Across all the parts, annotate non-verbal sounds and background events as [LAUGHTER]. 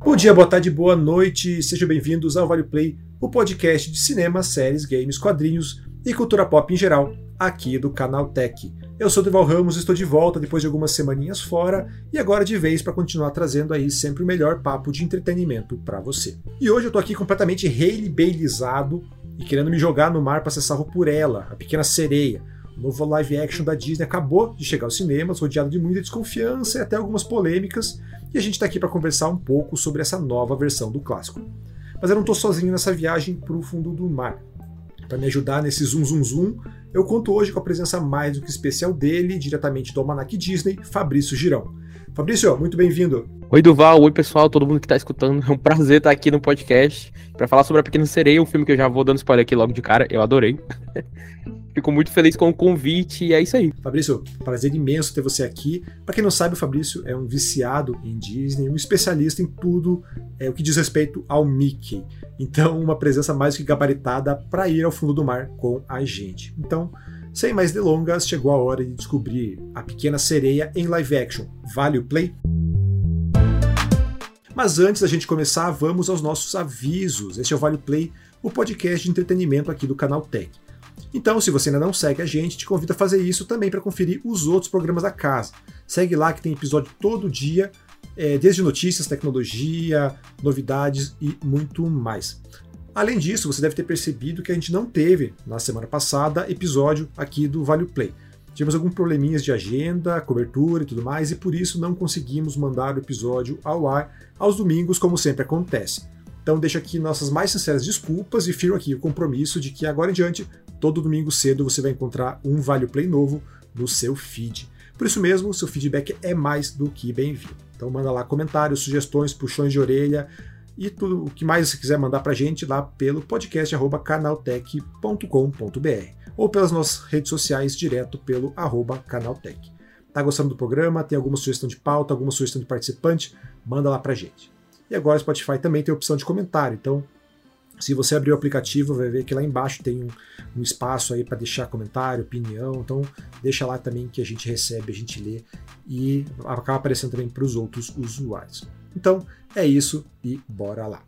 Bom dia, boa tarde, boa noite, sejam bem-vindos ao Vale Play, o podcast de cinema, séries, games, quadrinhos e cultura pop em geral, aqui do canal Tech. Eu sou Deval Ramos, estou de volta depois de algumas semaninhas fora e agora de vez para continuar trazendo aí sempre o melhor papo de entretenimento para você. E hoje eu tô aqui completamente Hailey Baileyzado e querendo me jogar no mar para ser salvo por ela, a pequena sereia. O novo live action da Disney acabou de chegar aos cinemas, rodeado de muita desconfiança e até algumas polêmicas, e a gente está aqui para conversar um pouco sobre essa nova versão do clássico. Mas eu não estou sozinho nessa viagem para o fundo do mar. Para me ajudar nesse zoom zoom zoom, eu conto hoje com a presença mais do que especial dele, diretamente do Almanac Disney, Fabrício Girão. Fabrício, muito bem-vindo. Oi, Duval. Oi, pessoal, todo mundo que está escutando. [LAUGHS] É um prazer estar aqui no podcast para falar sobre A Pequena Sereia, um filme que eu já vou dando spoiler aqui logo de cara. Eu adorei. [LAUGHS] Fico muito feliz com o convite e é isso aí. Fabrício, prazer imenso ter você aqui. Para quem não sabe, o Fabrício é um viciado em Disney, um especialista em tudo é, o que diz respeito ao Mickey. Então, uma presença mais que gabaritada para ir ao fundo do mar com a gente. Então, sem mais delongas, chegou a hora de descobrir a pequena sereia em live action. Vale o play? Mas antes da gente começar, vamos aos nossos avisos. Este é o Vale Play, o podcast de entretenimento aqui do canal Tech. Então, se você ainda não segue a gente, te convido a fazer isso também para conferir os outros programas da casa. Segue lá que tem episódio todo dia, é, desde notícias, tecnologia, novidades e muito mais. Além disso, você deve ter percebido que a gente não teve, na semana passada, episódio aqui do Vale Play. Tivemos alguns probleminhas de agenda, cobertura e tudo mais, e por isso não conseguimos mandar o episódio ao ar aos domingos, como sempre acontece. Então deixo aqui nossas mais sinceras desculpas e firmo aqui o compromisso de que agora em diante, todo domingo cedo você vai encontrar um Vale Play novo no seu feed. Por isso mesmo, seu feedback é mais do que bem-vindo. Então manda lá comentários, sugestões, puxões de orelha e tudo o que mais você quiser mandar pra gente lá pelo podcast canaltech.com.br ou pelas nossas redes sociais direto pelo arroba canaltech. Tá gostando do programa? Tem alguma sugestão de pauta, alguma sugestão de participante? Manda lá pra gente. E agora o Spotify também tem a opção de comentário. Então, se você abrir o aplicativo, vai ver que lá embaixo tem um, um espaço aí para deixar comentário, opinião. Então, deixa lá também que a gente recebe, a gente lê e acaba aparecendo também para os outros usuários. Então, é isso e bora lá.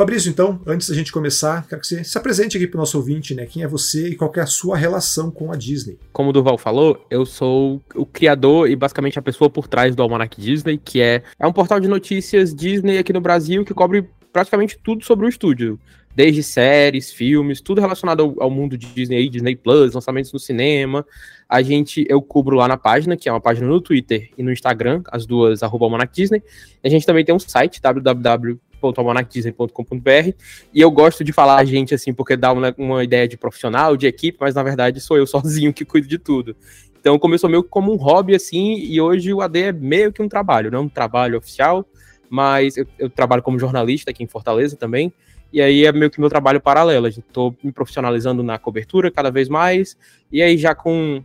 Fabrício, então, antes da gente começar, quero que você se apresente aqui para o nosso ouvinte, né? Quem é você e qual é a sua relação com a Disney? Como o Duval falou, eu sou o criador e basicamente a pessoa por trás do Almanac Disney, que é, é um portal de notícias Disney aqui no Brasil que cobre praticamente tudo sobre o estúdio. Desde séries, filmes, tudo relacionado ao, ao mundo de Disney, Disney Plus, lançamentos no cinema. A gente, eu cubro lá na página, que é uma página no Twitter e no Instagram, as duas, arroba. A gente também tem um site, www www.almanacdisney.com.br e eu gosto de falar a gente assim, porque dá uma, uma ideia de profissional, de equipe, mas na verdade sou eu [LAUGHS] sozinho que cuido de tudo. Então começou meio como um hobby assim, e hoje o AD é meio que um trabalho, não um trabalho oficial, mas eu, eu trabalho como jornalista aqui em Fortaleza também, e aí é meio que meu trabalho paralelo. Estou me profissionalizando na cobertura cada vez mais, e aí já com,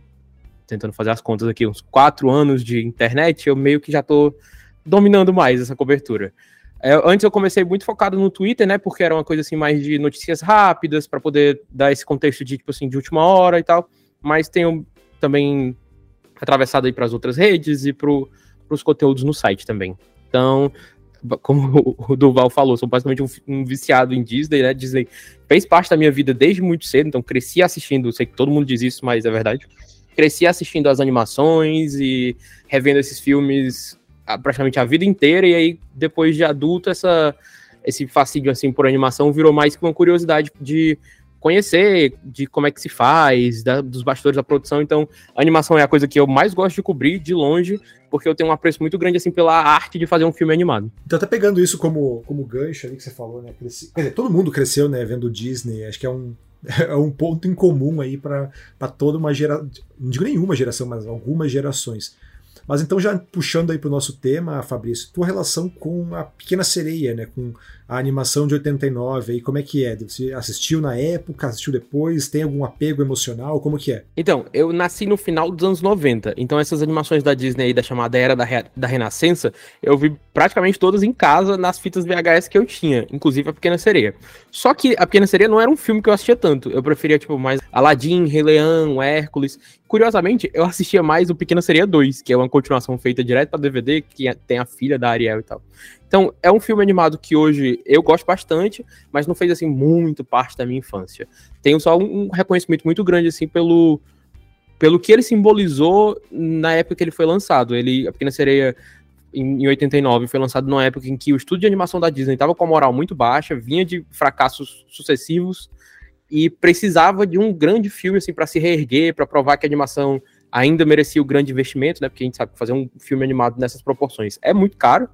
tentando fazer as contas aqui, uns quatro anos de internet, eu meio que já estou dominando mais essa cobertura. É, antes eu comecei muito focado no Twitter, né? Porque era uma coisa assim mais de notícias rápidas para poder dar esse contexto de tipo assim de última hora e tal. Mas tenho também atravessado aí para as outras redes e para os conteúdos no site também. Então, como o Duval falou, sou basicamente um, um, viciado em Disney, né? Disney fez parte da minha vida desde muito cedo, então cresci assistindo. Sei que todo mundo diz isso, mas é verdade. Cresci assistindo as animações e revendo esses filmes praticamente a vida inteira, e aí, depois de adulto, essa, esse fascínio assim por animação virou mais que uma curiosidade de conhecer de como é que se faz, da, dos bastidores da produção. Então, animação é a coisa que eu mais gosto de cobrir de longe, porque eu tenho um apreço muito grande assim pela arte de fazer um filme animado. Então, tá pegando isso como, como gancho ali que você falou, né? Cresci... Quer dizer, todo mundo cresceu, né, vendo Disney. Acho que é um, [LAUGHS] é um ponto em comum aí para toda uma geração. Não digo nenhuma geração, mas algumas gerações. Mas então, já puxando aí para o nosso tema, Fabrício, tua relação com a Pequena Sereia, né? Com a animação de 89 aí, como é que é? Você assistiu na época, assistiu depois, tem algum apego emocional, como que é? Então, eu nasci no final dos anos 90, então essas animações da Disney aí, da chamada Era da, Re da Renascença, eu vi praticamente todas em casa, nas fitas VHS que eu tinha, inclusive a Pequena Sereia. Só que a Pequena Sereia não era um filme que eu assistia tanto, eu preferia, tipo, mais Aladdin, Rei Leão, Hércules. Curiosamente, eu assistia mais o Pequena Sereia 2, que é uma continuação feita direto pra DVD, que tem a filha da Ariel e tal. Então, é um filme animado que hoje eu gosto bastante, mas não fez, assim, muito parte da minha infância. Tenho só um reconhecimento muito grande, assim, pelo, pelo que ele simbolizou na época que ele foi lançado. Ele, A Pequena Sereia, em, em 89, foi lançado numa época em que o estúdio de animação da Disney estava com a moral muito baixa, vinha de fracassos sucessivos e precisava de um grande filme, assim, para se reerguer, para provar que a animação ainda merecia o grande investimento, né? Porque a gente sabe que fazer um filme animado nessas proporções é muito caro.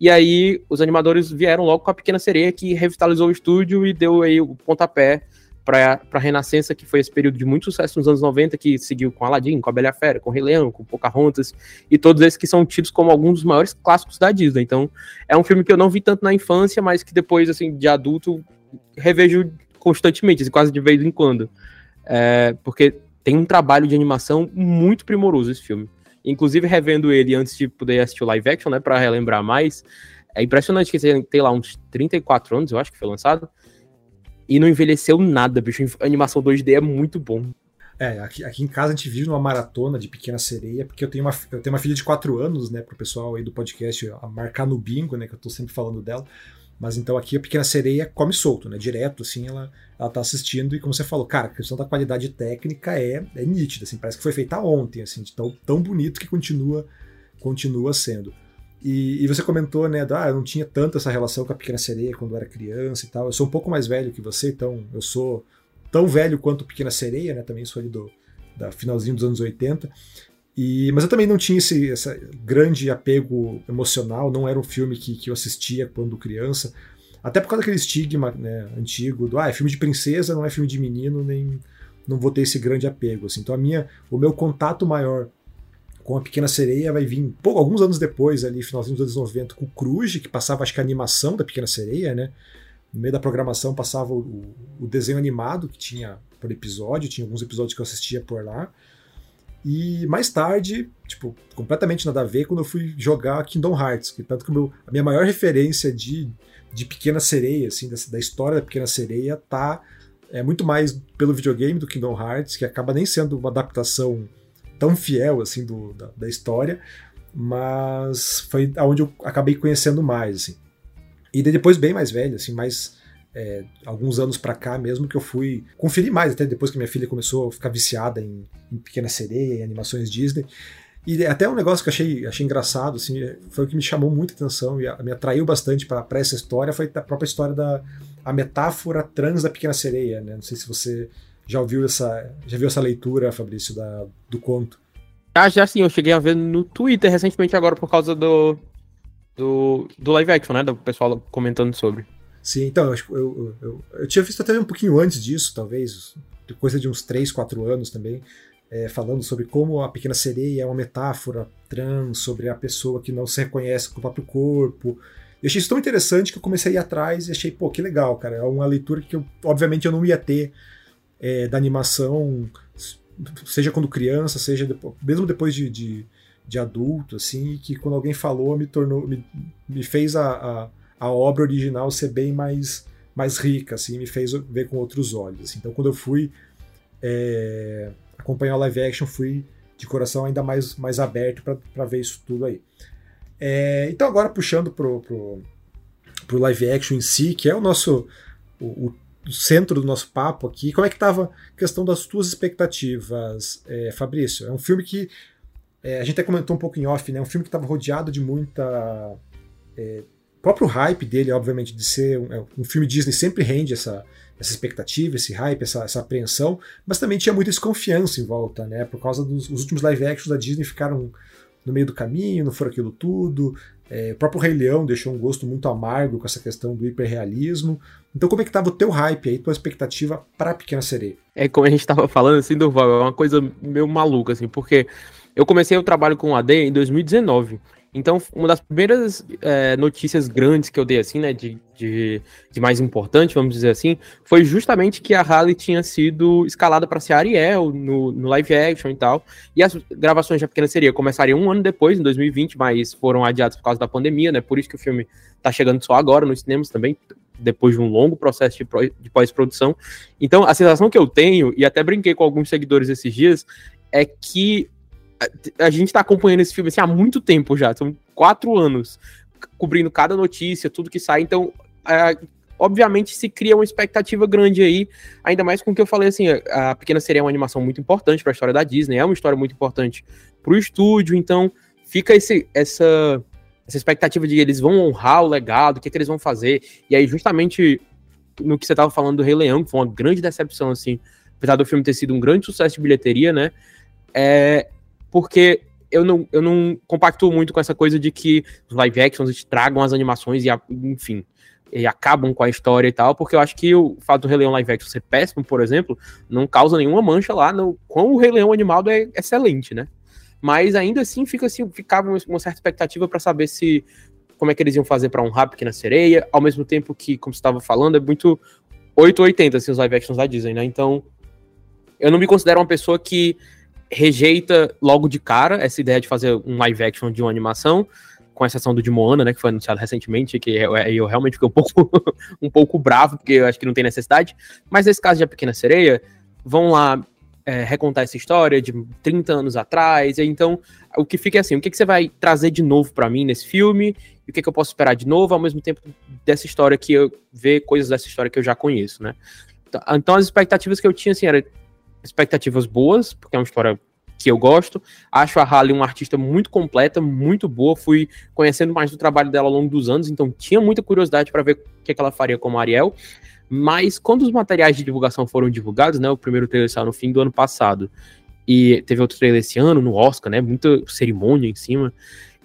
E aí os animadores vieram logo com a Pequena Sereia, que revitalizou o estúdio e deu aí o pontapé para a Renascença, que foi esse período de muito sucesso nos anos 90, que seguiu com Aladdin, com a Bela Fera, com Rei Leão, com Pocahontas, e todos esses que são tidos como alguns dos maiores clássicos da Disney. Então, é um filme que eu não vi tanto na infância, mas que depois, assim, de adulto, revejo constantemente, assim, quase de vez em quando. É, porque tem um trabalho de animação muito primoroso esse filme. Inclusive, revendo ele antes de poder assistir o live action, né, pra relembrar mais, é impressionante que ele tem lá uns 34 anos, eu acho que foi lançado, e não envelheceu nada, bicho. A animação 2D é muito bom. É, aqui, aqui em casa a gente vive numa maratona de Pequena Sereia, porque eu tenho uma, eu tenho uma filha de 4 anos, né, pro pessoal aí do podcast marcar no bingo, né, que eu tô sempre falando dela. Mas então aqui a Pequena Sereia come solto, né? Direto, assim, ela, ela tá assistindo e como você falou, cara, a questão da qualidade técnica é, é nítida, assim, parece que foi feita ontem, assim, tão, tão bonito que continua, continua sendo. E, e, você comentou, né, da, ah, eu não tinha tanto essa relação com a Pequena Sereia quando eu era criança e tal. Eu sou um pouco mais velho que você, então eu sou tão velho quanto Pequena Sereia, né? Também sou ali do da finalzinho dos anos 80. E, mas eu também não tinha esse, esse grande apego emocional, não era um filme que, que eu assistia quando criança. Até por causa daquele estigma né, antigo do ah, é filme de princesa, não é filme de menino, nem não vou ter esse grande apego. Assim. Então a minha, o meu contato maior com a Pequena Sereia vai vir alguns anos depois, ali, finalzinho dos anos 90, com o Cruz, que passava acho que a animação da Pequena Sereia, né? No meio da programação passava o, o desenho animado que tinha por episódio, tinha alguns episódios que eu assistia por lá. E mais tarde, tipo, completamente nada a ver, quando eu fui jogar Kingdom Hearts, que tanto que meu, a minha maior referência de, de Pequena Sereia, assim, da, da história da Pequena Sereia, tá é muito mais pelo videogame do Kingdom Hearts, que acaba nem sendo uma adaptação tão fiel assim do, da, da história, mas foi aonde eu acabei conhecendo mais, assim. E depois bem mais velho, assim, mais é, alguns anos para cá mesmo que eu fui conferir mais, até depois que minha filha começou a ficar viciada em, em Pequena Sereia, em animações Disney. E até um negócio que eu achei, achei engraçado, assim, foi o que me chamou muita atenção e me atraiu bastante para essa história, foi a própria história da a metáfora trans da Pequena Sereia, né? Não sei se você já ouviu essa, já viu essa leitura, Fabrício, da, do conto. Ah, já sim, eu cheguei a ver no Twitter recentemente agora por causa do, do, do live action, né? Do pessoal comentando sobre. Sim, então, eu, eu, eu, eu, tinha visto até um pouquinho antes disso, talvez, coisa de uns 3, 4 anos também, é, falando sobre como a pequena sereia é uma metáfora trans, sobre a pessoa que não se reconhece com o próprio corpo. Eu achei isso tão interessante que eu comecei a ir atrás e achei, pô, que legal, cara. É uma leitura que eu, obviamente eu não ia ter é, da animação, seja quando criança, seja depois, mesmo depois de, de, de, adulto, assim, que quando alguém falou me tornou, me, me fez a, a a obra original ser bem mais, mais rica, assim, me fez ver com outros olhos. Assim. Então, quando eu fui é, acompanhar o live action, fui de coração ainda mais, mais aberto para ver isso tudo aí. É, então, agora puxando pro, pro, pro live action em si, que é o nosso o, o centro do nosso papo aqui, como é que estava a questão das tuas expectativas, é, Fabrício? É um filme que é, a gente até comentou um pouco em off, né? É um filme que estava rodeado de muita é, próprio hype dele, obviamente, de ser um, é, um, filme Disney sempre rende essa, essa expectativa, esse hype, essa, essa apreensão, mas também tinha muita desconfiança em volta, né? Por causa dos últimos live actions da Disney ficaram no meio do caminho, não foram aquilo tudo. É, o próprio Rei Leão deixou um gosto muito amargo com essa questão do hiperrealismo. Então, como é que estava o teu hype aí, tua expectativa para Pequena Sereia? É como a gente estava falando, assim, Durval, é uma coisa meio maluca, assim, porque eu comecei o trabalho com o AD em 2019. Então, uma das primeiras é, notícias grandes que eu dei, assim, né, de, de, de, mais importante, vamos dizer assim, foi justamente que a Halle tinha sido escalada para ser Ariel no, no, live action e tal. E as gravações da Pequena Seria começariam um ano depois, em 2020, mas foram adiadas por causa da pandemia, né? Por isso que o filme tá chegando só agora nos cinemas também, depois de um longo processo de, de pós-produção. Então, a sensação que eu tenho, e até brinquei com alguns seguidores esses dias, é que a, gente tá acompanhando esse filme assim, há muito tempo já, são quatro anos, cobrindo cada notícia, tudo que sai, então, obviamente se cria uma expectativa grande aí, ainda mais com o que eu falei assim, a, Pequena Sereia é uma animação muito importante para a história da Disney, é uma história muito importante para o estúdio, então fica esse, essa, essa expectativa de eles vão honrar o legado, o que, é que eles vão fazer, e aí justamente no que você tava falando do Rei Leão, que foi uma grande decepção, assim, apesar do filme ter sido um grande sucesso de bilheteria, né, é, porque eu não, eu não compactuo muito com essa coisa de que os live actions tragam as animações e, enfim, e acabam com a história e tal, porque eu acho que o fato do Rei Leão live action ser péssimo, por exemplo, não causa nenhuma mancha lá no quão o Rei Leão animado é excelente, né? Mas ainda assim fica assim, ficava uma certa expectativa para saber se como é que eles iam fazer para honrar a Pequena Sereia, ao mesmo tempo que, como você estava falando, é muito 880 assim os live actions da Disney, né? Então, eu não me considero uma pessoa que rejeita logo de cara essa ideia de fazer um live action de uma animação, com exceção do de Moana, né, que foi anunciado recentemente, que eu, eu realmente fiquei um pouco, [LAUGHS] um pouco bravo, porque eu acho que não tem necessidade. Mas nesse caso de A Pequena Sereia, vão lá é, recontar essa história de 30 anos atrás, então o que fica é assim, o que, que você vai trazer de novo para mim nesse filme, e o que, que eu posso esperar de novo, ao mesmo tempo dessa história que eu ver coisas dessa história que eu já conheço, né. Então, então as expectativas que eu tinha, assim, era expectativas boas, porque é uma história que eu gosto. Acho a Halle uma artista muito completa, muito boa. Fui conhecendo mais do trabalho dela ao longo dos anos, então tinha muita curiosidade para ver o que, é que ela faria como Ariel. Mas quando os materiais de divulgação foram divulgados, né? O primeiro trailer saiu no fim do ano passado. E teve outro trailer esse ano, no Oscar, né? Muita cerimônia em cima.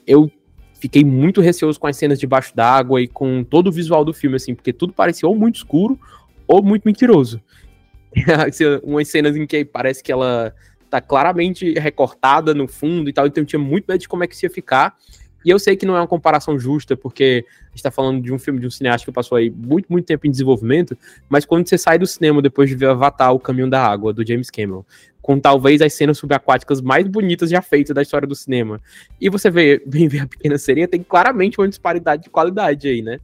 Eu fiquei muito receoso com as cenas debaixo d'água e com todo o visual do filme, assim, porque tudo parecia ou muito escuro ou muito mentiroso. [LAUGHS] umas cenas em que parece que ela tá claramente recortada no fundo e tal, então eu tinha muito medo de como é que isso ia ficar. E eu sei que não é uma comparação justa, porque a gente tá falando de um filme de um cineasta que passou aí muito, muito tempo em desenvolvimento, mas quando você sai do cinema depois de ver Avatar, O Caminho da Água, do James Cameron, com talvez as cenas subaquáticas mais bonitas já feitas da história do cinema, e você vê, [LAUGHS] vem ver a Pequena Sereia, tem claramente uma disparidade de qualidade aí, né?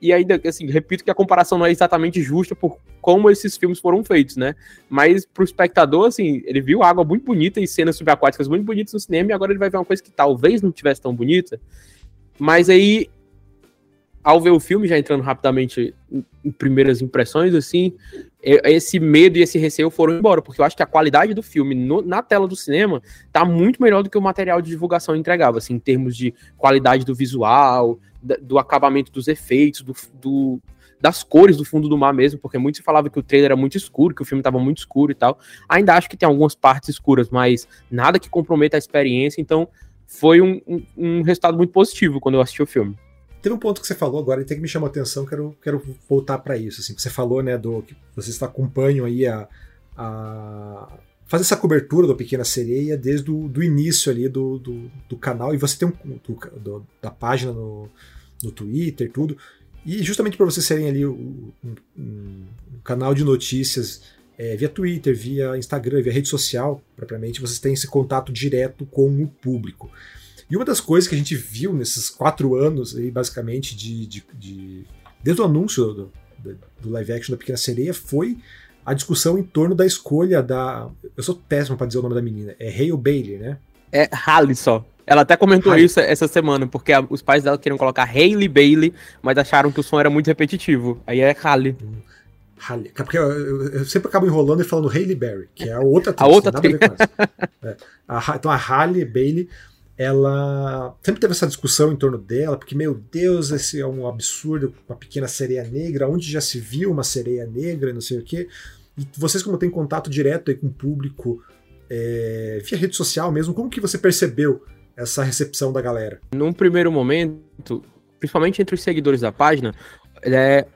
E ainda, assim, repito que a comparação não é exatamente justa por como esses filmes foram feitos, né? Mas pro espectador, assim, ele viu água muito bonita e cenas subaquáticas muito bonitas no cinema e agora ele vai ver uma coisa que talvez não tivesse tão bonita. Mas aí, ao ver o filme, já entrando rapidamente em, primeiras impressões, assim, esse medo e esse receio foram embora, porque eu acho que a qualidade do filme no, na tela do cinema tá muito melhor do que o material de divulgação entregava, assim, em termos de qualidade do visual, do acabamento dos efeitos, do, do, das cores do fundo do mar mesmo, porque muito se falava que o trailer era muito escuro, que o filme estava muito escuro e tal. Ainda acho que tem algumas partes escuras, mas nada que comprometa a experiência, então foi um, um, um resultado muito positivo quando eu assisti o filme. Teve um ponto que você falou agora que me chamou a atenção, quero, quero voltar para isso. Assim, você falou, né, do que vocês acompanham aí a, a fazer essa cobertura do Pequena Sereia desde o do início ali do, do, do, canal e você tem um do, do, da página no, no Twitter, tudo. E justamente para vocês serem ali um, um, um canal de notícias é, via Twitter, via Instagram, via rede social, propriamente, vocês têm esse contato direto com o público. E uma das coisas que a gente viu nesses quatro anos, aí, basicamente, de, de, de desde o anúncio do, do, live action da Pequena Sereia, foi a discussão em torno da escolha da. Eu sou péssimo para dizer o nome da menina. É Hale Bailey, né? É Halle só. Ela até comentou isso essa semana, porque a, os pais dela queriam colocar Hailey Bailey, mas acharam que o som era muito repetitivo. Aí é Halle. Hum. Halle. Porque eu, eu, eu, sempre acabo enrolando e falando Hailey Berry, que é a outra atriz, a outra nada a ver com essa. É. A, então a Halle Bailey ela sempre teve essa discussão em torno dela, porque, meu Deus, esse é um absurdo, uma pequena sereia negra, onde já se viu uma sereia negra, não sei o quê. E vocês, como têm contato direto com o público, é, via rede social mesmo, como que você percebeu essa recepção da galera? Num primeiro momento, principalmente entre os seguidores da página, é,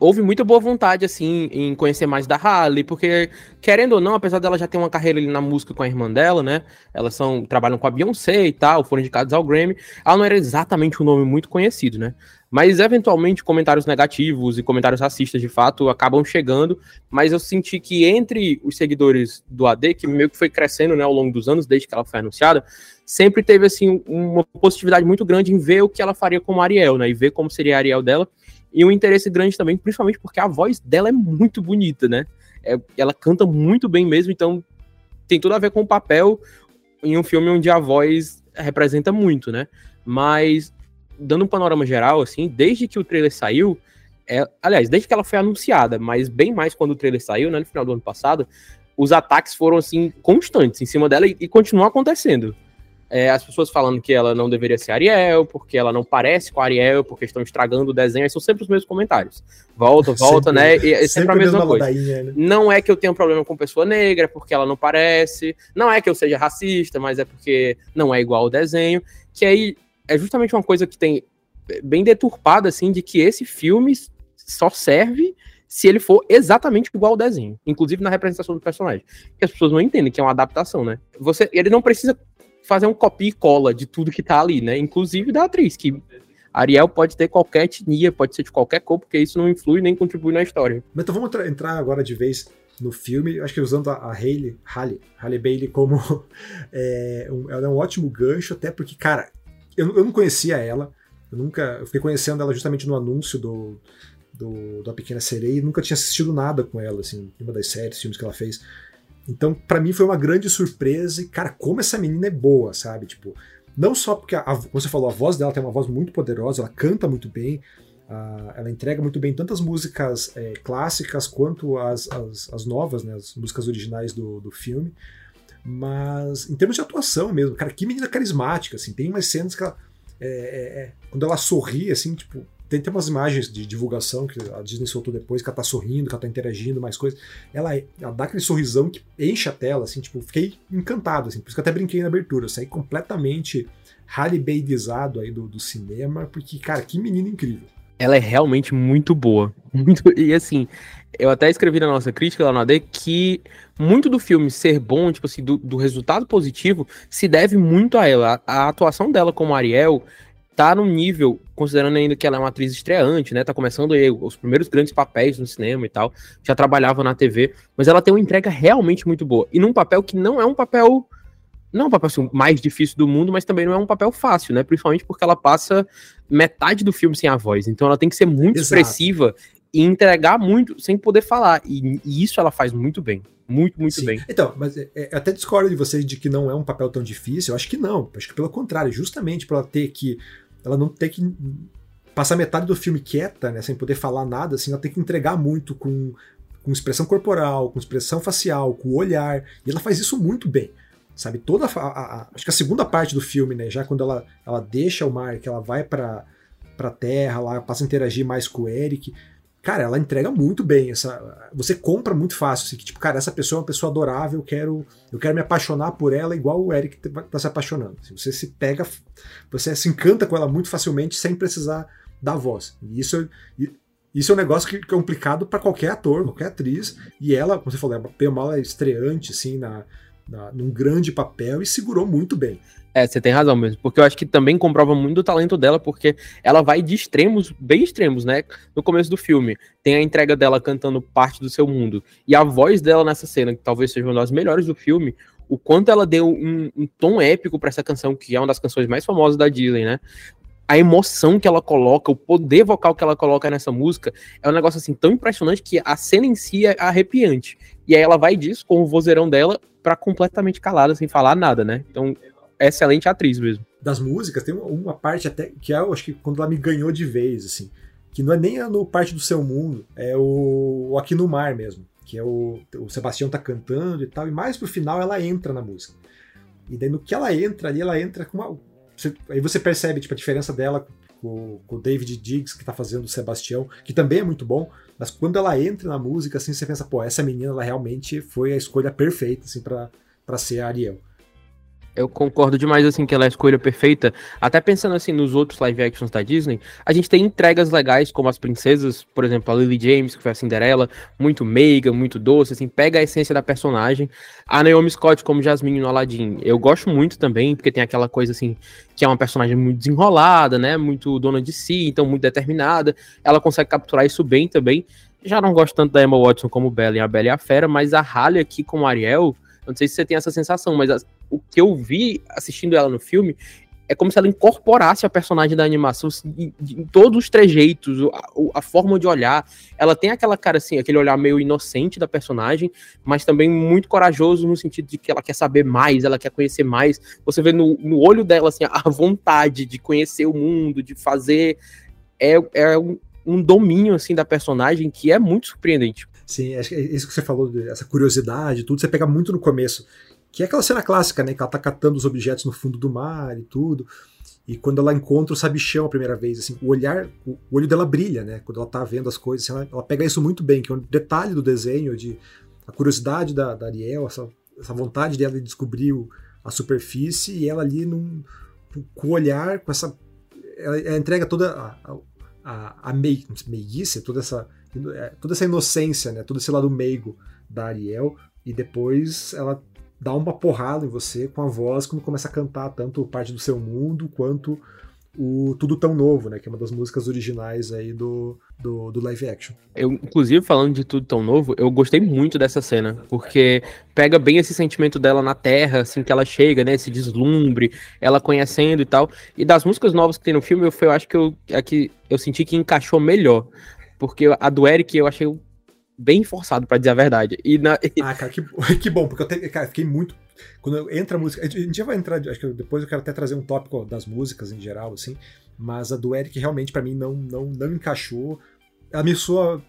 houve muita boa vontade, assim, em conhecer mais da Halle, porque, querendo ou não, apesar dela já ter uma carreira ali na música com a irmã dela, né? Elas são, trabalham com a Beyoncé e tal, foram indicadas ao Grammy. Ela não era exatamente um nome muito conhecido, né? Mas, eventualmente, comentários negativos e comentários racistas, de fato, acabam chegando. Mas eu senti que entre os seguidores do AD, que meio que foi crescendo, né, ao longo dos anos, desde que ela foi anunciada, sempre teve, assim, uma positividade muito grande em ver o que ela faria como Ariel, né? E ver como seria a Ariel dela e um interesse grande também, principalmente porque a voz dela é muito bonita, né? É, ela canta muito bem mesmo, então tem tudo a ver com o papel em um filme onde a voz representa muito, né? Mas, dando um panorama geral, assim, desde que o trailer saiu, é, aliás, desde que ela foi anunciada, mas bem mais quando o trailer saiu, né, no final do ano passado, os ataques foram, assim, constantes em cima dela e, e continuam acontecendo. É, as pessoas falando que ela não deveria ser Ariel, porque ela não parece com a Ariel, porque estão estragando o desenho, são sempre os mesmos comentários. Volta, volta, sempre, né? E é sempre, a mesma coisa. Né? Não é que eu tenha um problema com pessoa negra, porque ela não parece. Não é que eu seja racista, mas é porque não é igual ao desenho. Que aí é justamente uma coisa que tem bem deturpada, assim, de que esse filme só serve se ele for exatamente igual ao desenho, inclusive na representação do personagem. Que as pessoas não entendem que é uma adaptação, né? Você, ele não precisa fazer um copia e cola de tudo que tá ali, né? Inclusive da atriz, que Ariel pode ter qualquer etnia, pode ser de qualquer cor, porque isso não influi nem contribui na história. Mas então vamos entrar agora de vez no filme, acho que usando a, Hayley, Halle, Halle Bailey como [LAUGHS] é, um, ela é um ótimo gancho, até porque, cara, eu, eu não conhecia ela, eu nunca, eu fiquei conhecendo ela justamente no anúncio do, do da Pequena Sereia e nunca tinha assistido nada com ela, assim, uma das séries, filmes que ela fez. Então, para mim foi uma grande surpresa e, cara, como essa menina é boa, sabe? Tipo, não só porque, a, como você falou, a voz dela tem uma voz muito poderosa, ela canta muito bem, uh, ela entrega muito bem tanto as músicas é, clássicas quanto as, as, as, novas, né, as músicas originais do, do filme. Mas em termos de atuação mesmo, cara, que menina carismática, assim, tem umas cenas que ela. É, é, é quando ela sorri, assim, tipo, tem, tem umas imagens de divulgação que a Disney soltou depois, que ela tá sorrindo, que ela tá interagindo, mais coisas. Ela, ela dá aquele sorrisão que enche a tela, assim, tipo, fiquei encantado, assim, por isso que eu até brinquei na abertura. Eu saí completamente Halle Baileyzado aí do, do cinema, porque, cara, que menina incrível. Ela é realmente muito boa. [LAUGHS] Muito, e assim, eu até escrevi na nossa crítica lá no AD que muito do filme ser bom, tipo assim, do, do resultado positivo, se deve muito a ela. A, a atuação dela como Ariel tá num nível, considerando ainda que ela é uma atriz estreante, né? Tá começando aí os primeiros grandes papéis no cinema e tal. Já trabalhava na TV, mas ela tem uma entrega realmente muito boa. E num papel que não é um papel. Não é um papel assim, mais difícil do mundo, mas também não é um papel fácil, né? Principalmente porque ela passa metade do filme sem a voz. Então ela tem que ser muito Exato. expressiva e entregar muito sem poder falar. E, e, isso ela faz muito bem. Muito, muito Sim. bem. Então, mas é, é, até discordo de vocês de que não é um papel tão difícil. Eu acho que não. Eu acho que pelo contrário, justamente para ela ter que ela não tem que passar metade do filme quieta, né, sem poder falar nada, assim, ela tem que entregar muito com, com expressão corporal, com expressão facial, com o olhar, e ela faz isso muito bem. Sabe, toda a, a, a, acho que a segunda parte do filme, né, já quando ela, ela deixa o mar, que ela vai para para terra, lá passa a interagir mais com o Eric, cara, ela entrega muito bem. Essa, você compra muito fácil. Assim, que, tipo, cara, essa pessoa é uma pessoa adorável, eu quero, eu quero me apaixonar por ela igual o Eric tá, se apaixonando. Assim, você se pega, você se encanta com ela muito facilmente sem precisar dar voz. E isso, isso é um negócio que, é complicado para qualquer ator, qualquer atriz. E ela, como você falou, é mal é estreante, assim, na, na, num grande papel e segurou muito bem. É, você tem razão mesmo, porque eu acho que também comprova muito do talento dela, porque ela vai de extremos, bem extremos, né? No começo do filme, tem a entrega dela cantando parte do seu mundo, e a voz dela nessa cena, que talvez seja uma das melhores do filme, o quanto ela deu um, um tom épico para essa canção, que é uma das canções mais famosas da Disney, né? A emoção que ela coloca, o poder vocal que ela coloca nessa música, é um negócio assim tão impressionante que a cena em si é arrepiante. E aí ela vai disso com o vozeirão dela para completamente calada, sem falar nada, né? Então excelente atriz mesmo. Das músicas, tem uma parte até que é, eu acho que quando ela me ganhou de vez, assim, que não é nem no Parte do Seu Mundo, é o, o Aqui no Mar mesmo, que é o, o Sebastião tá cantando e tal, e mais pro final ela entra na música. E daí no que ela entra ali, ela entra com uma. Você, aí você percebe tipo, a diferença dela com, com, o David Diggs, que tá fazendo o Sebastião, que também é muito bom, mas quando ela entra na música, assim, você pensa, pô, essa menina ela realmente foi a escolha perfeita, assim, para ser a Ariel. Eu concordo demais, assim, que ela é a escolha perfeita. Até pensando, assim, nos outros live actions da Disney, a gente tem entregas legais, como as princesas, por exemplo, a Lily James, que foi a Cinderela, muito meiga, muito doce, assim, pega a essência da personagem. A Naomi Scott, como Jasmine no Aladdin, eu gosto muito também, porque tem aquela coisa, assim, que é uma personagem muito desenrolada, né, muito dona de si, então muito determinada. Ela consegue capturar isso bem também. Já não gosto tanto da Emma Watson como Bella em A Bela e a Fera, mas a Halle aqui como Ariel não sei se você tem essa sensação, mas o que eu vi assistindo ela no filme é como se ela incorporasse a personagem da animação em, em todos os trejeitos, a, a, forma de olhar. Ela tem aquela cara assim, aquele olhar meio inocente da personagem, mas também muito corajoso no sentido de que ela quer saber mais, ela quer conhecer mais. Você vê no, no olho dela assim, a vontade de conhecer o mundo, de fazer. É, é um, um domínio assim da personagem que é muito surpreendente. Sim, acho que é isso que você falou, essa curiosidade, tudo, você pega muito no começo. Que é aquela cena clássica, né? Que ela tá catando os objetos no fundo do mar e tudo. E quando ela encontra o sabichão a primeira vez, assim, o olhar, o olho dela brilha, né? Quando ela tá vendo as coisas, assim, ela, ela, pega isso muito bem, que é um detalhe do desenho, de a curiosidade da, da Ariel, essa, essa vontade dela de descobrir o, a superfície, e ela ali num, com o olhar, com essa. Ela, ela entrega toda a, a, a meiguice, toda essa é, toda essa inocência, né, todo esse lado meigo da Ariel, e depois ela dá uma porrada em você com a voz quando começa a cantar tanto parte do seu mundo quanto o Tudo Tão Novo, né? Que é uma das músicas originais aí do, do, do, live action. Eu, inclusive, falando de Tudo Tão Novo, eu gostei muito dessa cena, porque pega bem esse sentimento dela na Terra, assim, que ela chega, né? Esse deslumbre, ela conhecendo e tal. E das músicas novas que tem no filme, eu, eu acho que eu, é que eu senti que encaixou melhor. Porque a do Eric eu achei bem forçado, para dizer a verdade. E na... [LAUGHS] Ah, cara, que, [LAUGHS] que bom, porque eu te, cara, fiquei muito. Quando entra a música. A gente já vai entrar. Acho que depois eu quero até trazer um tópico das músicas em geral, assim. Mas a do Eric realmente, para mim, não, não, não encaixou. Ela me soa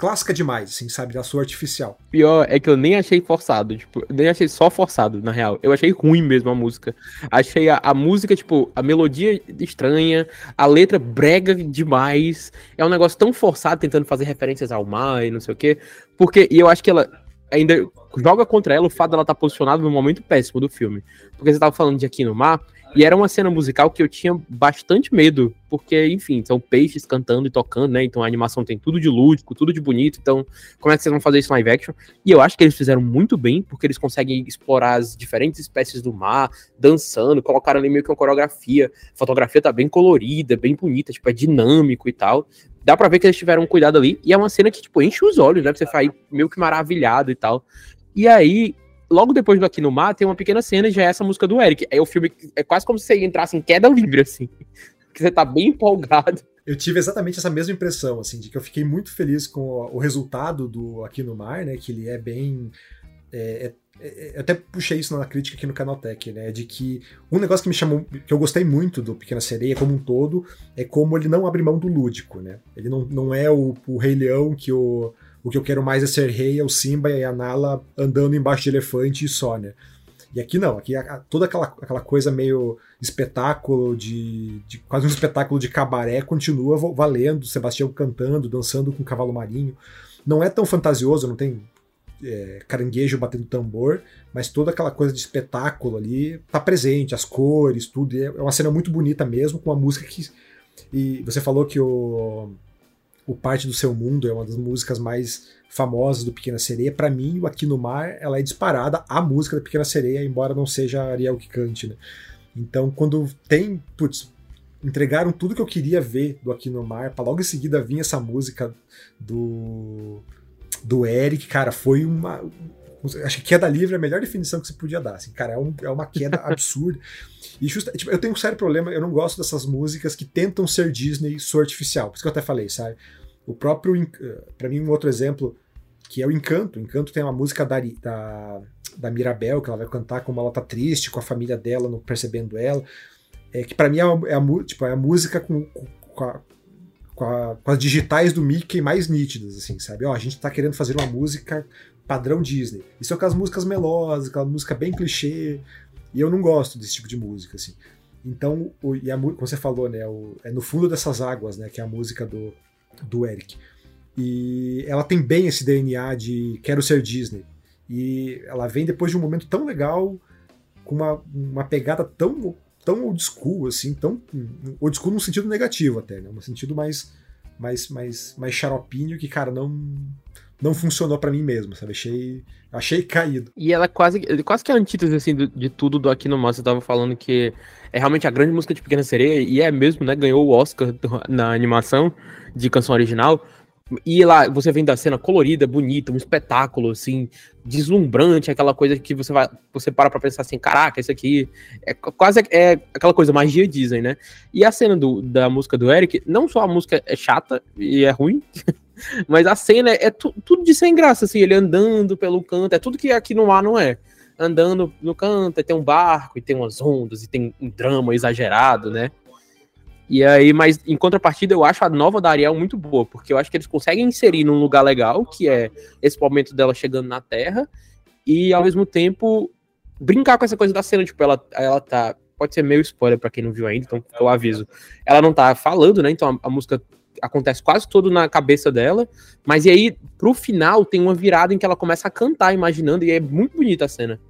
clássica demais, assim, sabe? Da sua artificial. Pior é que eu nem achei forçado, tipo, nem achei só forçado, na real. Eu achei ruim mesmo a música. Achei a, a música, tipo, a melodia estranha, a letra brega demais. É um negócio tão forçado, tentando fazer referências ao mar e não sei o quê. Porque, e eu acho que ela ainda joga contra ela o fato dela estar tá posicionada no momento péssimo do filme. Porque você tava falando de Aqui no Mar, e era uma cena musical que eu tinha bastante medo, porque, enfim, são peixes cantando e tocando, né? Então a animação tem tudo de lúdico, tudo de bonito. Então, como é que vocês vão fazer isso live action? E eu acho que eles fizeram muito bem, porque eles conseguem explorar as diferentes espécies do mar, dançando, colocaram ali meio que uma coreografia. A fotografia tá bem colorida, bem bonita, tipo, é dinâmico e tal. Dá pra ver que eles tiveram um cuidado ali. E é uma cena que, tipo, enche os olhos, né? Você ficar meio que maravilhado e tal. E aí, logo depois do Aqui no Mar, tem uma pequena cena e já é essa música do Eric. É o filme, é quase como se você entrasse em queda livre, assim. [LAUGHS] Que você tá bem empolgado. Eu tive exatamente essa mesma impressão, assim, de que eu fiquei muito feliz com o resultado do Aqui no Mar, né? Que ele é bem. É, é, é, eu até puxei isso na crítica aqui no Canaltech, né? De que um negócio que me chamou, que eu gostei muito do Pequena Sereia como um todo, é como ele não abre mão do lúdico, né? Ele não, não é o, o Rei Leão que o o que eu quero mais é ser rei, é o Simba e a Nala andando embaixo de elefante e só, né? E aqui não, aqui toda aquela, aquela coisa meio espetáculo de, de, quase um espetáculo de cabaré continua valendo, Sebastião cantando, dançando com o cavalo marinho. Não é tão fantasioso, não tem é, caranguejo batendo tambor, mas toda aquela coisa de espetáculo ali tá presente, as cores, tudo. É uma cena muito bonita mesmo, com uma música que. E você falou que o o Parte do Seu Mundo é uma das músicas mais famosas do Pequena Sereia. Para mim, o Aqui no Mar, ela é disparada a música da Pequena Sereia, embora não seja a Ariel que cante, né? Então, quando tem, putz, entregaram tudo que eu queria ver do Aqui no Mar, para logo em seguida vir essa música do do Eric, cara, foi uma acho que queda livre é a melhor definição que você podia dar, assim, cara, é, um, é uma queda [LAUGHS] absurda. E justa, tipo, eu tenho um sério problema, eu não gosto dessas músicas que tentam ser Disney sou artificial. Por isso que eu até falei, sabe? O próprio. Eh, para mim, um outro exemplo que é o Encanto. O Encanto tem uma música da, da, da Mirabel, que ela vai cantar como ela tá triste com a família dela, não percebendo ela. É, que para mim é a, é, a, tipo, é a música com, com, a, com, a, com, as digitais do Mickey mais nítidas, assim, sabe? Ó, a gente tá querendo fazer uma música padrão Disney. E são aquelas músicas melosas, aquela música bem clichê. E eu não gosto desse tipo de música, assim. Então, o, e a, como você falou, né? O, é no fundo dessas águas, né? Que é a música do, do Eric. E ela tem bem esse DNA de quero ser Disney. E ela vem depois de um momento tão legal com uma, uma pegada tão, tão old school, assim, tão. Old school num sentido negativo até, né? Um sentido mais. mais, mais, mais xaropinho que, cara, não. Não funcionou para mim mesmo, sabe? Achei, achei caído. E ela é quase, quase que a antítese, assim, de, de tudo do Aqui no Mar. Você tava falando que é realmente a grande música de Pequena Sereia, e é mesmo, né? Ganhou o Oscar na animação de canção original. E lá você vem da cena colorida, bonita, um espetáculo, assim, deslumbrante, aquela coisa que você vai, você para pra pensar assim, caraca, isso aqui é quase é aquela coisa magia Disney, né? E a cena do, da música do Eric, não só a música é chata e é ruim, [LAUGHS] mas a cena é, é tu, tudo de sem graça, assim, ele andando pelo canto, é tudo que aqui no ar não é. Andando no canto, tem um barco, e tem umas ondas, e tem um drama exagerado, né? E aí, mas em contrapartida, eu acho a nova da Ariel muito boa, porque eu acho que eles conseguem inserir num lugar legal, que é esse momento dela chegando na Terra, e ao mesmo tempo brincar com essa coisa da cena, tipo, ela, ela tá. Pode ser meio spoiler para quem não viu ainda, então eu aviso. Ela não tá falando, né? Então a, a música acontece quase todo na cabeça dela, mas e aí, pro final, tem uma virada em que ela começa a cantar, imaginando, e é muito bonita a cena.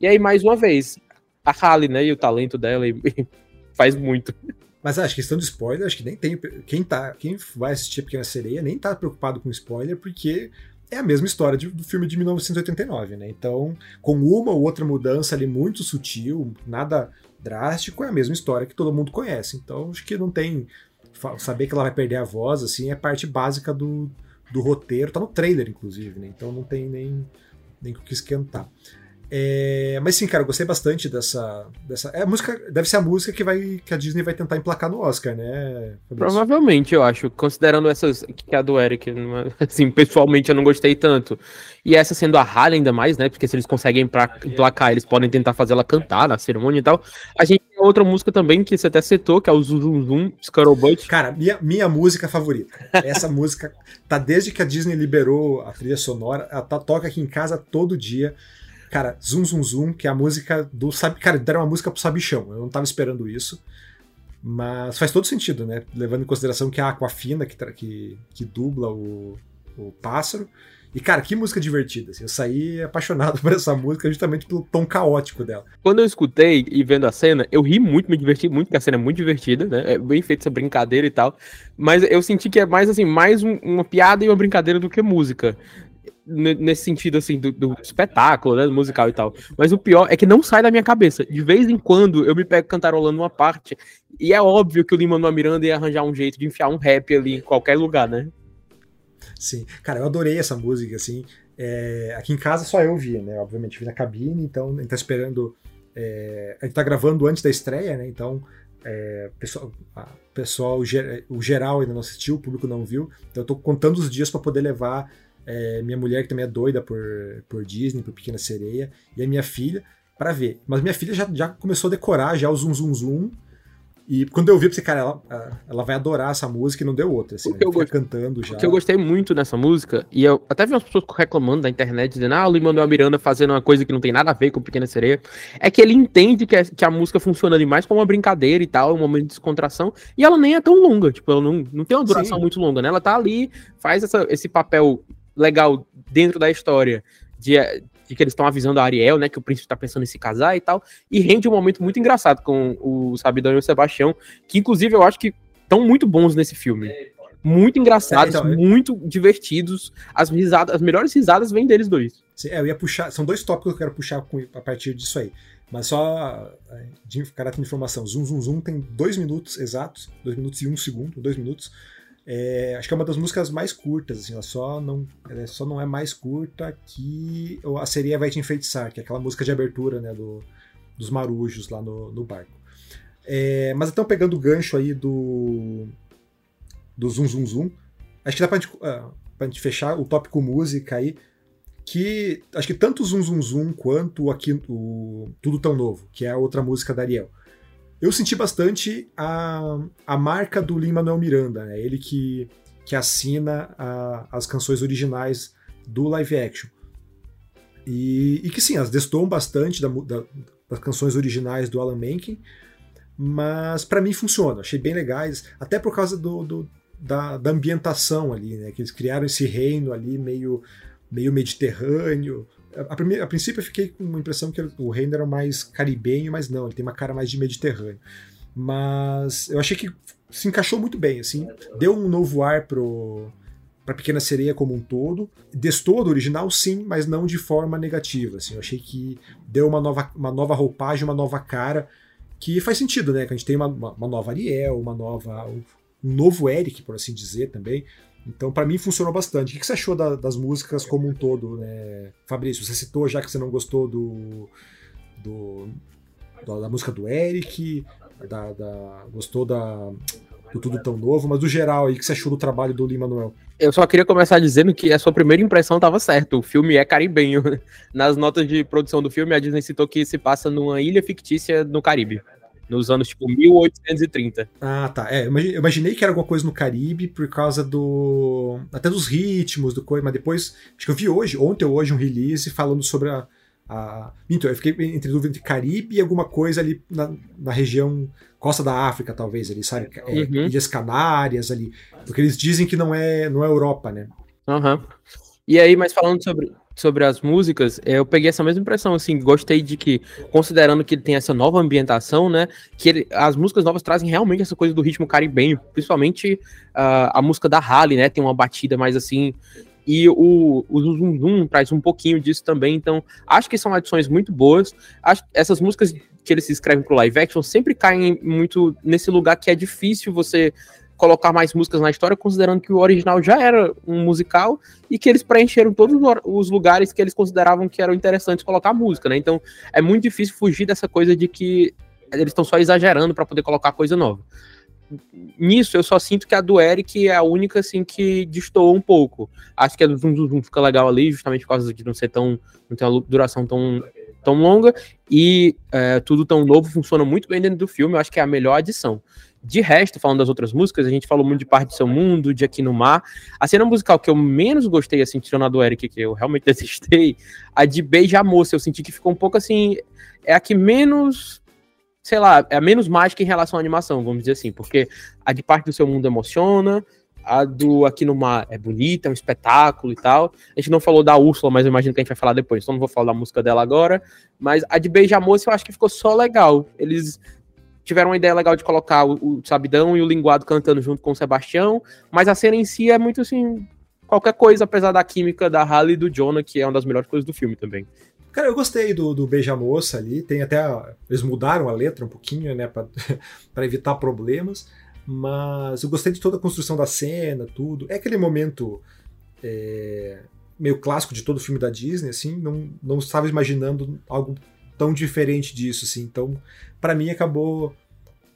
E aí, mais uma vez, a Halle, né, e o talento dela, e, e faz muito. Mas acho que questão de spoiler, acho que nem tem. Quem, tá, quem vai assistir Pequena Sereia nem tá preocupado com spoiler, porque é a mesma história de, do filme de 1989, né? Então, com uma ou outra mudança ali muito sutil, nada drástico, é a mesma história que todo mundo conhece. Então, acho que não tem. Saber que ela vai perder a voz, assim, é parte básica do, do roteiro. Tá no trailer, inclusive, né? Então não tem nem, nem o que esquentar. É, mas sim, cara, eu gostei bastante dessa. dessa é a música, deve ser a música que, vai, que a Disney vai tentar emplacar no Oscar, né? Provavelmente, eu acho. Considerando essas. Que é a do Eric, [LAUGHS] assim, pessoalmente eu não gostei tanto. E essa sendo a Halle ainda mais, né? Porque se eles conseguem emplacar, eles podem tentar fazer ela cantar na cerimônia e tal. A gente tem outra música também que você até citou, que é o Zum Zum Zum, Scuttlebutt. Cara, minha, minha música favorita. Essa [LAUGHS] música tá desde que a Disney liberou a trilha sonora, ela tá, toca aqui em casa todo dia. Cara, Zum Zum Zum, que é a música do. Sabe, cara, deram uma música pro Sabichão. Eu não tava esperando isso. Mas faz todo sentido, né? Levando em consideração que é a Aquafina que, que, que dubla o, o pássaro. E, cara, que música divertida. Assim, eu saí apaixonado [LAUGHS] por essa música justamente pelo tom caótico dela. Quando eu escutei e vendo a cena, eu ri muito, me diverti muito, porque a cena é muito divertida, né? É bem feita essa brincadeira e tal. Mas eu senti que é mais assim, mais um, uma piada e uma brincadeira do que música nesse sentido, assim, do, do, espetáculo, né, do musical e tal. Mas o pior é que não sai da minha cabeça. De vez em quando eu me pego cantarolando uma parte, e é óbvio que o Lima Manuel Miranda ia arranjar um jeito de enfiar um rap ali em qualquer lugar, né? Sim. Cara, eu adorei essa música, assim. É, aqui em casa só eu vi, né? Obviamente, vi na cabine, então a gente tá esperando. É, a gente tá gravando antes da estreia, né? Então, é, pessoal, pessoal, o geral ainda não assistiu, o público não viu. Então, eu tô contando os dias para poder levar é, minha mulher que também é doida por, por Disney, por Pequena Sereia, e a minha filha para ver. Mas minha filha já, já começou a decorar já o Zum Zum Zum. E quando eu vi, eu pensei, cara, ela, ela vai adorar essa música e não deu outra, assim, né? eu gost... cantando já. O que eu gostei muito nessa música, e eu até vi umas pessoas reclamando da internet, dizendo, ah, o Lin-Manuel Miranda fazendo uma coisa que não tem nada a ver com Pequena Sereia, é que ele entende que, é, que a música funciona demais como uma brincadeira e tal, um momento de descontração, e ela nem é tão longa, tipo, ela não, não tem uma duração Sim. muito longa, né? Ela tá ali, faz essa, esse papel legal dentro da história de, de que eles estão avisando a Ariel, né, que o príncipe está pensando em se casar e tal, e rende um momento muito engraçado com o Sabidão e o Sebastião, que inclusive eu acho que estão muito bons nesse filme. Muito engraçados, é, então, muito divertidos. As risadas, as melhores risadas vêm deles dois. É, eu ia puxar. São dois tópicos que eu quero puxar com, a partir disso aí. Mas só é, de caráter de informação. Zoom Zoom Zoom tem dois minutos exatos, dois minutos e um segundo, dois minutos. É, acho que é uma das músicas mais curtas, assim, ela só não, ela só não é mais curta que a sereia vai te enfeitiçar, que é aquela música de abertura né, do, dos marujos lá no, no barco. É, mas então pegando o gancho aí do, do Zum Zum Zum, acho que dá pra gente, uh, pra gente fechar o tópico música aí, que acho que tanto o Zum Zum Zum quanto aqui, o Tudo Tão Novo, que é a outra música da Ariel, eu senti bastante a, a marca do Lin-Manuel Miranda, né? ele que, que assina a, as canções originais do live action. E, e que sim, elas destoam bastante da, da, das canções originais do Alan Menken, mas para mim funciona, achei bem legais, até por causa do, do da, da, ambientação ali, né? Que eles criaram esse reino ali meio, meio mediterrâneo, A, a, princípio eu fiquei com uma impressão que o Reino era mais caribenho, mas não, ele tem uma cara mais de Mediterrâneo. Mas eu achei que se encaixou muito bem, assim. Deu um novo ar pro para Pequena Sereia como um todo. Destou do original, sim, mas não de forma negativa. Assim. Eu achei que deu uma nova, uma nova roupagem, uma nova cara, que faz sentido, né? Que a gente tem uma, uma nova Ariel, uma nova. um novo Eric, por assim dizer, também. Então, para mim, funcionou bastante. O que você achou da, das músicas como um todo, né? Fabrício, você citou já que você não gostou do, do, da música do Eric, da, da, gostou da, do Tudo Tão Novo, mas do geral aí, o que você achou do trabalho do Lima Manuel? Eu só queria começar dizendo que a sua primeira impressão estava certa. O filme é caribenho. [LAUGHS] Nas notas de produção do filme, a Disney citou que se passa numa ilha fictícia no Caribe. Nos anos, tipo, 1830. Ah, tá. É, eu imaginei que era alguma coisa no Caribe por causa do. Até dos ritmos, do coisa, mas depois. Acho que eu vi hoje, ontem ou hoje, um release falando sobre a. a... Então, eu fiquei entre dúvida entre Caribe e alguma coisa ali na, na região costa da África, talvez, ali, sabe? É, uhum. Ilhas Canárias ali. Porque eles dizem que não é, não é Europa, né? Aham. Uhum. E aí, mas falando sobre, sobre as músicas, eu peguei essa mesma impressão, assim, gostei de que, considerando que ele tem essa nova ambientação, né, que ele, as músicas novas trazem realmente essa coisa do ritmo caribenho, principalmente uh, a música da Halle, né, tem uma batida mais assim, e o, o Zoom traz um pouquinho disso também, então acho que são adições muito boas, acho essas músicas que eles escrevem pro live action sempre caem muito nesse lugar que é difícil você colocar mais músicas na história, considerando que o original já era um musical e que eles preencheram todos os lugares que eles consideravam que eram interessantes colocar música, né? Então é muito difícil fugir dessa coisa de que eles estão só exagerando para poder colocar coisa nova. Nisso eu só sinto que a do Eric é a única assim que destoou um pouco. Acho que a do Zoom Zoom fica legal ali, justamente por causa de não ser tão. não ter uma duração tão, tão longa. E é, tudo tão novo funciona muito bem dentro do filme. Eu acho que é a melhor adição. De resto, falando das outras músicas, a gente falou muito de Parte do Seu Mundo, de Aqui no Mar. A cena musical que eu menos gostei, assim, tirando a do Eric, que eu realmente [LAUGHS] detestei, a de Beija Moça, eu senti que ficou um pouco assim. É a que menos. Sei lá, é menos mágica em relação à animação, vamos dizer assim, porque a de Parte do Seu Mundo emociona, a do Aqui no Mar é bonita, é um espetáculo e tal. A gente não falou da Úrsula, mas eu imagino que a gente vai falar depois, então não vou falar da música dela agora. Mas a de Beija Moça eu acho que ficou só legal. Eles tiveram uma ideia legal de colocar o, o Sabidão e o Linguado cantando junto com o Sebastião, mas a cena em si é muito assim, qualquer coisa, apesar da química da Halle e do Jonah, que é uma das melhores coisas do filme também. Cara, eu gostei do, do Beija Moça ali, tem até. Eles mudaram a letra um pouquinho, né, para [LAUGHS] evitar problemas, mas eu gostei de toda a construção da cena, tudo. É aquele momento. É, meio clássico de todo filme da Disney, assim, não, não estava imaginando algo tão diferente disso, assim. Então, para mim, acabou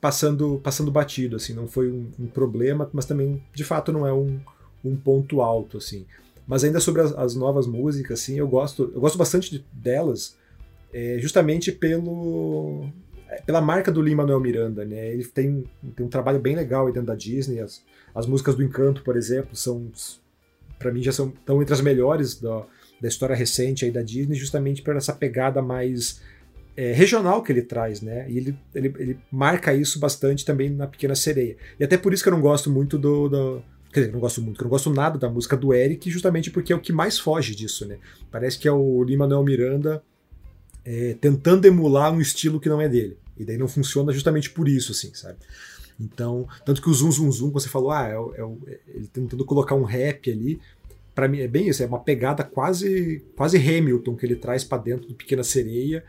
passando passando batido, assim. Não foi um, um, problema, mas também, de fato, não é um, um ponto alto, assim. Mas ainda sobre as, as, novas músicas, assim, eu gosto, eu gosto bastante de, delas, é, justamente pelo pela marca do Lima Manuel Miranda, né? Ele tem, tem um trabalho bem legal dentro da Disney. As, as músicas do Encanto, por exemplo, são para mim já são estão entre as melhores da, da história recente aí da Disney, justamente por essa pegada mais é, regional que ele traz, né? E ele, ele, ele, marca isso bastante também na Pequena Sereia. E até por isso que eu não gosto muito do. do quer dizer, não gosto muito, eu não gosto nada da música do Eric, justamente porque é o que mais foge disso, né? Parece que é o Lima Manuel Miranda é, tentando emular um estilo que não é dele. E daí não funciona justamente por isso, assim, sabe? Então, tanto que o Zoom Zoom Zoom, você falou, ah, é, é, é ele tentando colocar um rap ali, para mim é bem isso, é uma pegada quase quase Hamilton que ele traz para dentro do Pequena Sereia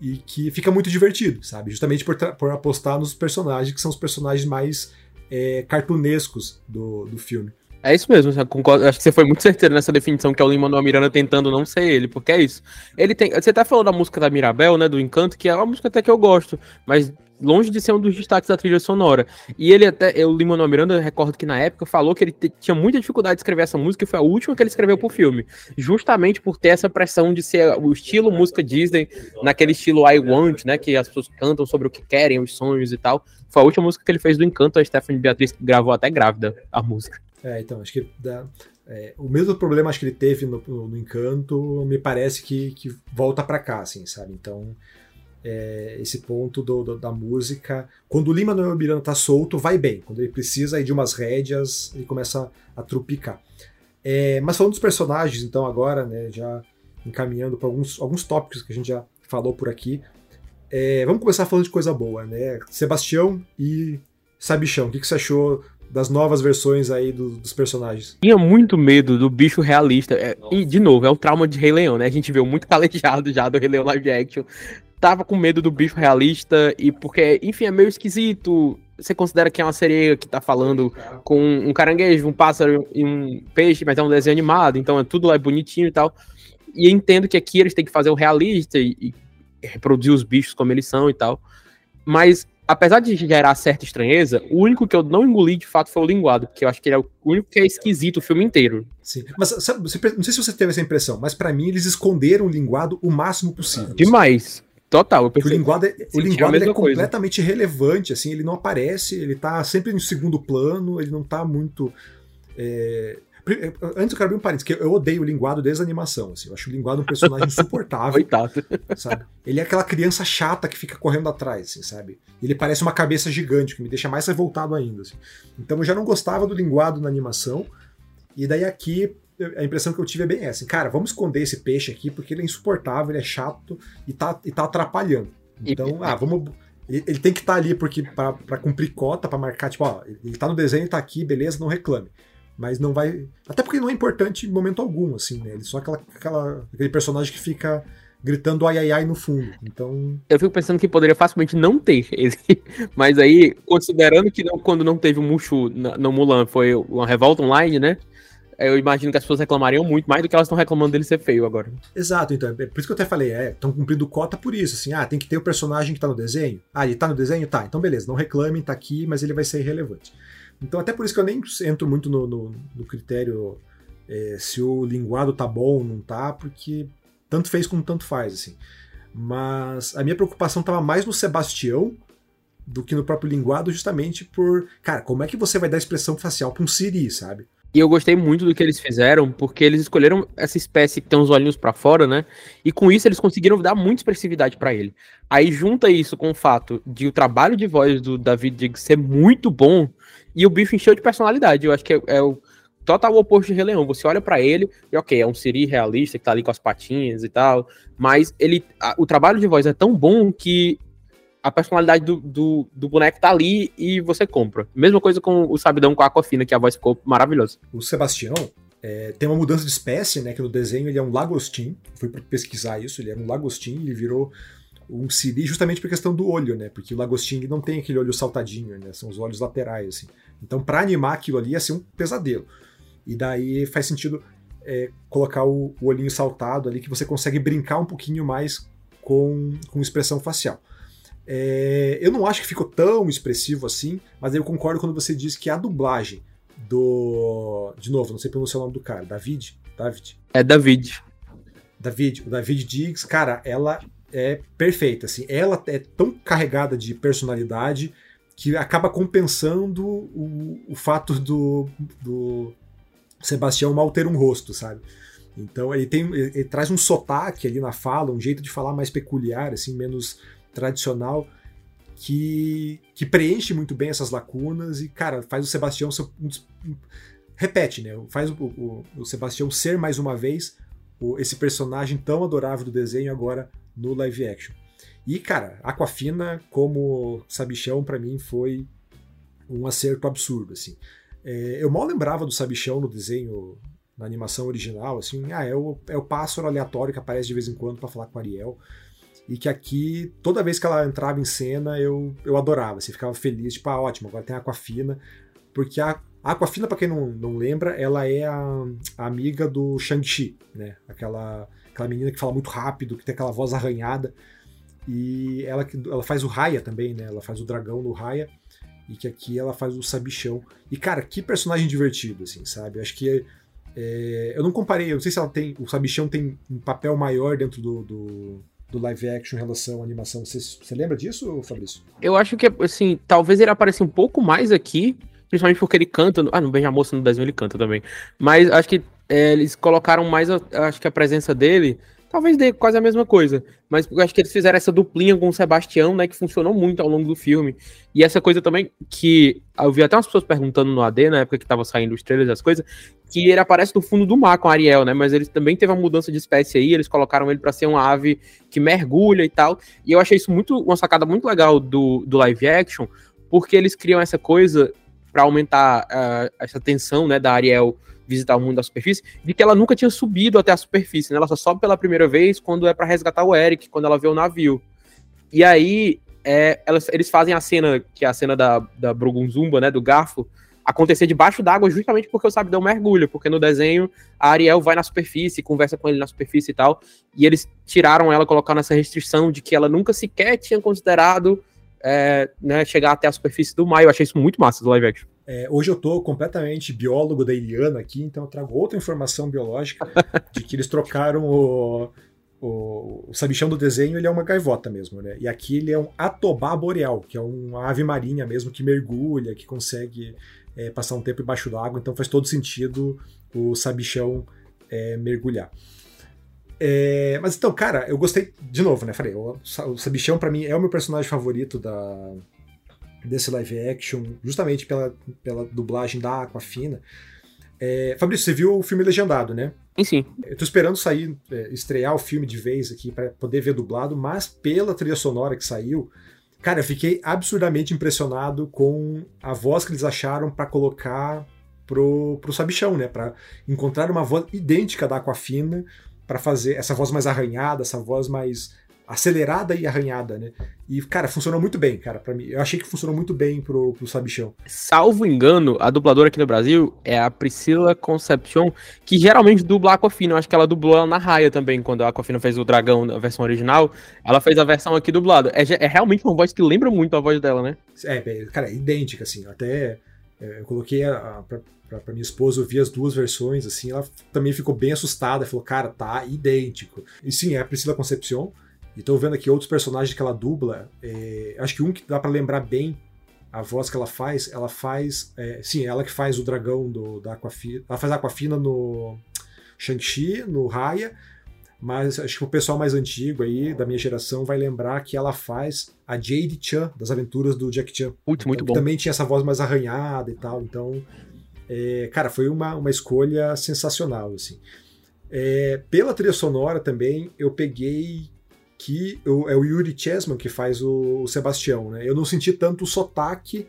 e que fica muito divertido, sabe? Justamente por, por apostar nos personagens que são os personagens mais é, cartunescos do, do filme. É isso mesmo, concordo, acho que você foi muito certeiro nessa definição que é o Lima Manuel Miranda tentando não ser ele, porque é isso. Ele tem, você até falou da música da Mirabel, né, do Encanto, que é uma música até que eu gosto, mas longe de ser um dos destaques da trilha sonora. E ele até, eu, Lima Manuel Miranda, recordo que na época falou que ele tinha muita dificuldade de escrever essa música e foi a última que ele escreveu pro filme, justamente por ter essa pressão de ser o estilo música Disney, naquele estilo I Want, né, que as pessoas cantam sobre o que querem, os sonhos e tal. Foi a última música que ele fez do Encanto, a Stephanie Beatriz gravou até grávida a música. É, então, acho que dá, é, o mesmo problema acho que ele teve no, no, no Encanto, me parece que, que volta para cá, assim, sabe? Então, é, esse ponto do, do, da música. Quando o Lima Manuel Miranda tá solto, vai bem. Quando ele precisa de umas rédeas, ele começa a trupicar. É, mas falando dos personagens, então, agora, né, já encaminhando para alguns, alguns tópicos que a gente já falou por aqui. É, vamos começar falando de coisa boa, né? Sebastião e Sabichão, o que, que você achou das novas versões aí do, dos personagens? Tinha muito medo do bicho realista. É, e, de novo, é o trauma de Rei Leão, né? A gente viu muito [LAUGHS] calejado já do Rei Leão live action. Tava com medo do bicho realista e porque, enfim, é meio esquisito. Você considera que é uma sereia que tá falando com um caranguejo, um pássaro e um peixe, mas é um desenho animado, então é tudo lá é bonitinho e tal. E entendo que aqui eles têm que fazer o realista e, e reproduzir os bichos como eles são e tal. Mas, apesar de gerar certa estranheza, o único que eu não engoli de fato foi o linguado, porque eu acho que ele é o único que é esquisito o filme inteiro. Sim. Mas sabe, não sei se você teve essa impressão, mas para mim eles esconderam o linguado o máximo possível. Demais. Total, eu o linguado é, o linguado é completamente irrelevante, assim, ele não aparece, ele tá sempre no segundo plano, ele não tá muito. É, Antes eu quero abrir um parênteses, que eu odeio o linguado desde a animação. Assim, eu acho o linguado um personagem [LAUGHS] insuportável. Coitado. Sabe? Ele é aquela criança chata que fica correndo atrás, assim, sabe? Ele parece uma cabeça gigante, que me deixa mais revoltado ainda. Assim. Então eu já não gostava do linguado na animação. E daí aqui a impressão que eu tive é bem essa. Cara, vamos esconder esse peixe aqui porque ele é insuportável, ele é chato e tá, e tá atrapalhando. Então, ah, vamos. Ele, ele tem que estar tá ali porque para cumprir cota, para marcar, tipo, ó, ele tá no desenho, tá aqui, beleza, não reclame mas não vai. Até porque não é importante em momento algum, assim, né? Ele só aquela, aquela, aquele personagem que fica gritando ai ai ai no fundo. Então. Eu fico pensando que poderia facilmente não ter esse. [LAUGHS] Mas aí, considerando que não, quando não teve o Mushu no Mulan foi uma revolta online, né? Eu imagino que as pessoas reclamariam muito mais do que elas estão reclamando dele ser feio agora. Exato, então. É por isso que eu até falei, é, estão cumprindo cota por isso, assim, ah, tem que ter o personagem que tá no desenho. Ah, ele tá no desenho? Tá, então beleza, não reclamem, tá aqui, mas ele vai ser irrelevante. Então, até por isso que eu nem entro muito no, no, no critério é, se o linguado tá bom ou não tá, porque tanto fez como tanto faz, assim. Mas a minha preocupação estava mais no Sebastião do que no próprio linguado, justamente por, cara, como é que você vai dar expressão facial para um Siri, sabe? E eu gostei muito do que eles fizeram, porque eles escolheram essa espécie que tem os olhinhos para fora, né? E com isso eles conseguiram dar muita expressividade para ele. Aí junta isso com o fato de o trabalho de voz do David Diggs ser muito bom, e o bicho encheu de personalidade. Eu acho que é, é o total oposto de Rei Leão. Você olha para ele e, ok, é um Siri realista que tá ali com as patinhas e tal, mas ele, a, o trabalho de voz é tão bom que a personalidade do, do, do, boneco tá ali e você compra. Mesma coisa com o Sabidão com a Aquafina, que a voz ficou maravilhosa. O Sebastião é, tem uma mudança de espécie, né? Que no desenho ele é um lagostim. Fui pesquisar isso, ele é um lagostim, ele virou um Siri justamente por questão do olho, né? Porque o lagostim não tem aquele olho saltadinho, né? São os olhos laterais, assim. Então, para animar aquilo ali ia ser um pesadelo. E daí faz sentido é, colocar o, o, olhinho saltado ali, que você consegue brincar um pouquinho mais com, com expressão facial. É, eu não acho que ficou tão expressivo assim, mas eu concordo quando você diz que a dublagem do. De novo, não sei pronunciar o nome do cara, David? David? É David. David, o David Diggs, cara, ela é perfeita. Assim, ela é tão carregada de personalidade que acaba compensando o, o fato do, do Sebastião mal ter um rosto, sabe? Então ele tem ele, ele traz um sotaque ali na fala, um jeito de falar mais peculiar, assim, menos tradicional, que, que preenche muito bem essas lacunas e, cara, faz o Sebastião ser, repete, né? Faz o, o, o Sebastião ser mais uma vez o, esse personagem tão adorável do desenho agora no live action. E, cara, Aquafina como Sabichão, para mim, foi um acerto absurdo, assim. É, eu mal lembrava do Sabichão no desenho, na animação original, assim, ah, é o, é o pássaro aleatório que aparece de vez em quando para falar com a Ariel. E que aqui, toda vez que ela entrava em cena, eu, eu adorava, assim, ficava feliz, tipo, ah, ótimo, agora tem a Aquafina. Porque a, Aquafina, pra quem não, não lembra, ela é a, a amiga do Shang-Chi, né? Aquela, aquela menina que fala muito rápido, que tem aquela voz arranhada. E ela, ela faz o Raya também, né? Ela faz o dragão no Raya. E que aqui ela faz o Sabichão. E, cara, que personagem divertido, assim, sabe? Acho que. É, eu não comparei, eu não sei se ela tem. O Sabichão tem um papel maior dentro do, do, do live action em relação à animação. Você, você lembra disso, Fabrício? Eu acho que, assim, talvez ele apareça um pouco mais aqui, principalmente porque ele canta. No, ah, no Beija Moça no desenho ele canta também. Mas acho que é, eles colocaram mais, a, acho que a presença dele talvez dê quase a mesma coisa. Mas eu acho que eles fizeram essa duplinha com o Sebastião, né? Que funcionou muito ao longo do filme. E essa coisa também que eu vi até umas pessoas perguntando no AD, na época que tava saindo os trailers as coisas, que ele aparece no fundo do mar com Ariel, né? Mas ele também teve uma mudança de espécie aí, eles colocaram ele para ser uma ave que mergulha e tal. E eu achei isso muito uma sacada muito legal do, do live action, porque eles criam essa coisa para aumentar uh, essa tensão, né, da Ariel visitar o mundo da superfície, de que ela nunca tinha subido até a superfície, né? Ela só sobe pela primeira vez quando é para resgatar o Eric, quando ela vê o navio. E aí, é, elas, eles fazem a cena, que é a cena da, da Brugunzumba, né, do garfo, acontecer debaixo d'água justamente porque o Sabidão mergulha, porque no desenho a Ariel vai na superfície, conversa com ele na superfície e tal, e eles tiraram ela, colocaram essa restrição de que ela nunca sequer tinha considerado é, né, chegar até a superfície do mar. Eu achei isso muito massa do live action. É, hoje eu estou completamente biólogo da Iliana aqui, então eu trago outra informação biológica [LAUGHS] de que eles trocaram o, o, o sabichão do desenho, ele é uma gaivota mesmo, né? E aqui ele é um atobá boreal, que é uma ave marinha mesmo que mergulha, que consegue é, passar um tempo embaixo d'água, então faz todo sentido o sabichão é, mergulhar. É, mas então, cara, eu gostei de novo, né? Falei, o, o Sabichão para mim é o meu personagem favorito da, desse live action, justamente pela, pela dublagem da Aquafina. É, Fabrício, você viu o filme legendado, né? Sim, sim. Eu tô esperando sair, é, estrear o filme de vez aqui para poder ver dublado, mas pela trilha sonora que saiu, cara, eu fiquei absurdamente impressionado com a voz que eles acharam para colocar pro, pro Sabichão, né? Para encontrar uma voz idêntica da Aquafina para fazer essa voz mais arranhada, essa voz mais acelerada e arranhada, né? E, cara, funcionou muito bem, cara, para mim. Eu achei que funcionou muito bem pro, pro Sabichão. Salvo engano, a dubladora aqui no Brasil é a Priscila Concepcion, que geralmente dubla a Aquafina. Eu acho que ela dublou ela na Raia também, quando a Aquafina fez o Dragão na versão original. Ela fez a versão aqui dublada. É, é realmente uma voz que lembra muito a voz dela, né? É, cara, é idêntica, assim. Até é, eu coloquei a, a, pra, pra, pra, minha esposa ouvir as duas versões, assim, ela também ficou bem assustada, falou, cara, tá idêntico. E sim, é a Priscila Concepcion, e tô vendo aqui outros personagens que ela dubla. É, acho que um que dá para lembrar bem a voz que ela faz, ela faz. É, sim, ela que faz o dragão do, da Aquafina. Ela faz a Aquafina no Shang-Chi, no Raya. Mas acho que o pessoal mais antigo aí, da minha geração, vai lembrar que ela faz a Jade Chan, das aventuras do Jack Chan. Putz, muito então, bom. Também tinha essa voz mais arranhada e tal. Então, é, cara, foi uma, uma escolha sensacional, assim. É, pela trilha sonora também, eu peguei que é o Yuri Chessman que faz o, o, Sebastião, né? Eu não senti tanto o sotaque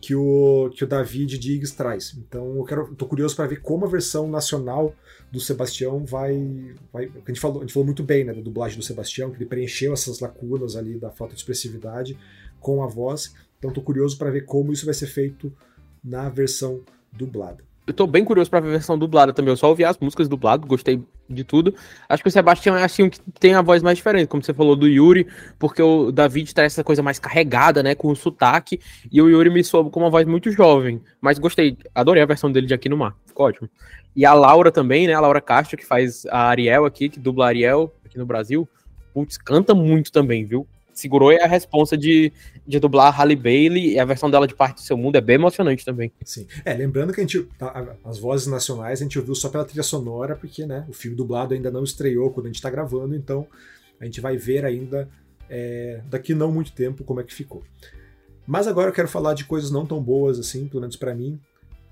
que o, que o David Diggs traz. Então eu quero, tô curioso para ver como a versão nacional do Sebastião vai, vai a gente falou, a gente falou muito bem, né, da dublagem do Sebastião, que ele preencheu essas lacunas ali da falta de expressividade com a voz. Então tô curioso para ver como isso vai ser feito na versão dublada eu tô bem curioso pra ver a versão dublada também. Eu só ouvi as músicas dubladas, gostei de tudo. Acho que o Sebastião é assim que tem a voz mais diferente, como você falou do Yuri, porque o David traz essa coisa mais carregada, né, com o sotaque, e o Yuri me soube com uma voz muito jovem. Mas gostei, adorei a versão dele de Aqui no Mar, ficou ótimo. E a Laura também, né, a Laura Castro, que faz a Ariel aqui, que dubla a Ariel aqui no Brasil, putz, canta muito também, viu? Segurou a responsa de, de dublar a Halle Bailey e a versão dela de Parte do Seu Mundo é bem emocionante também. Sim. É, lembrando que a gente, as vozes nacionais a gente ouviu só pela trilha sonora, porque né, o filme dublado ainda não estreou quando a gente está gravando, então a gente vai ver ainda é, daqui não muito tempo como é que ficou. Mas agora eu quero falar de coisas não tão boas assim, pelo menos para mim.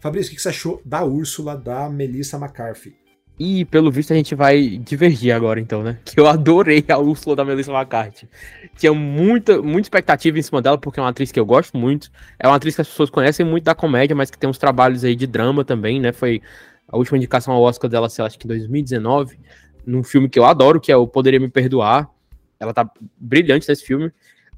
Fabrício, o que você achou da Úrsula da Melissa McCarthy? E pelo visto a gente vai divergir agora, então, né? Que eu adorei a Úrsula da Melissa McCarthy. Tinha muita, muita expectativa em cima dela, porque é uma atriz que eu gosto muito. É uma atriz que as pessoas conhecem muito da comédia, mas que tem uns trabalhos aí de drama também, né? Foi a última indicação ao Oscar dela, sei lá, acho que em 2019, num filme que eu adoro, que é o Poderia Me Perdoar. Ela tá brilhante nesse filme.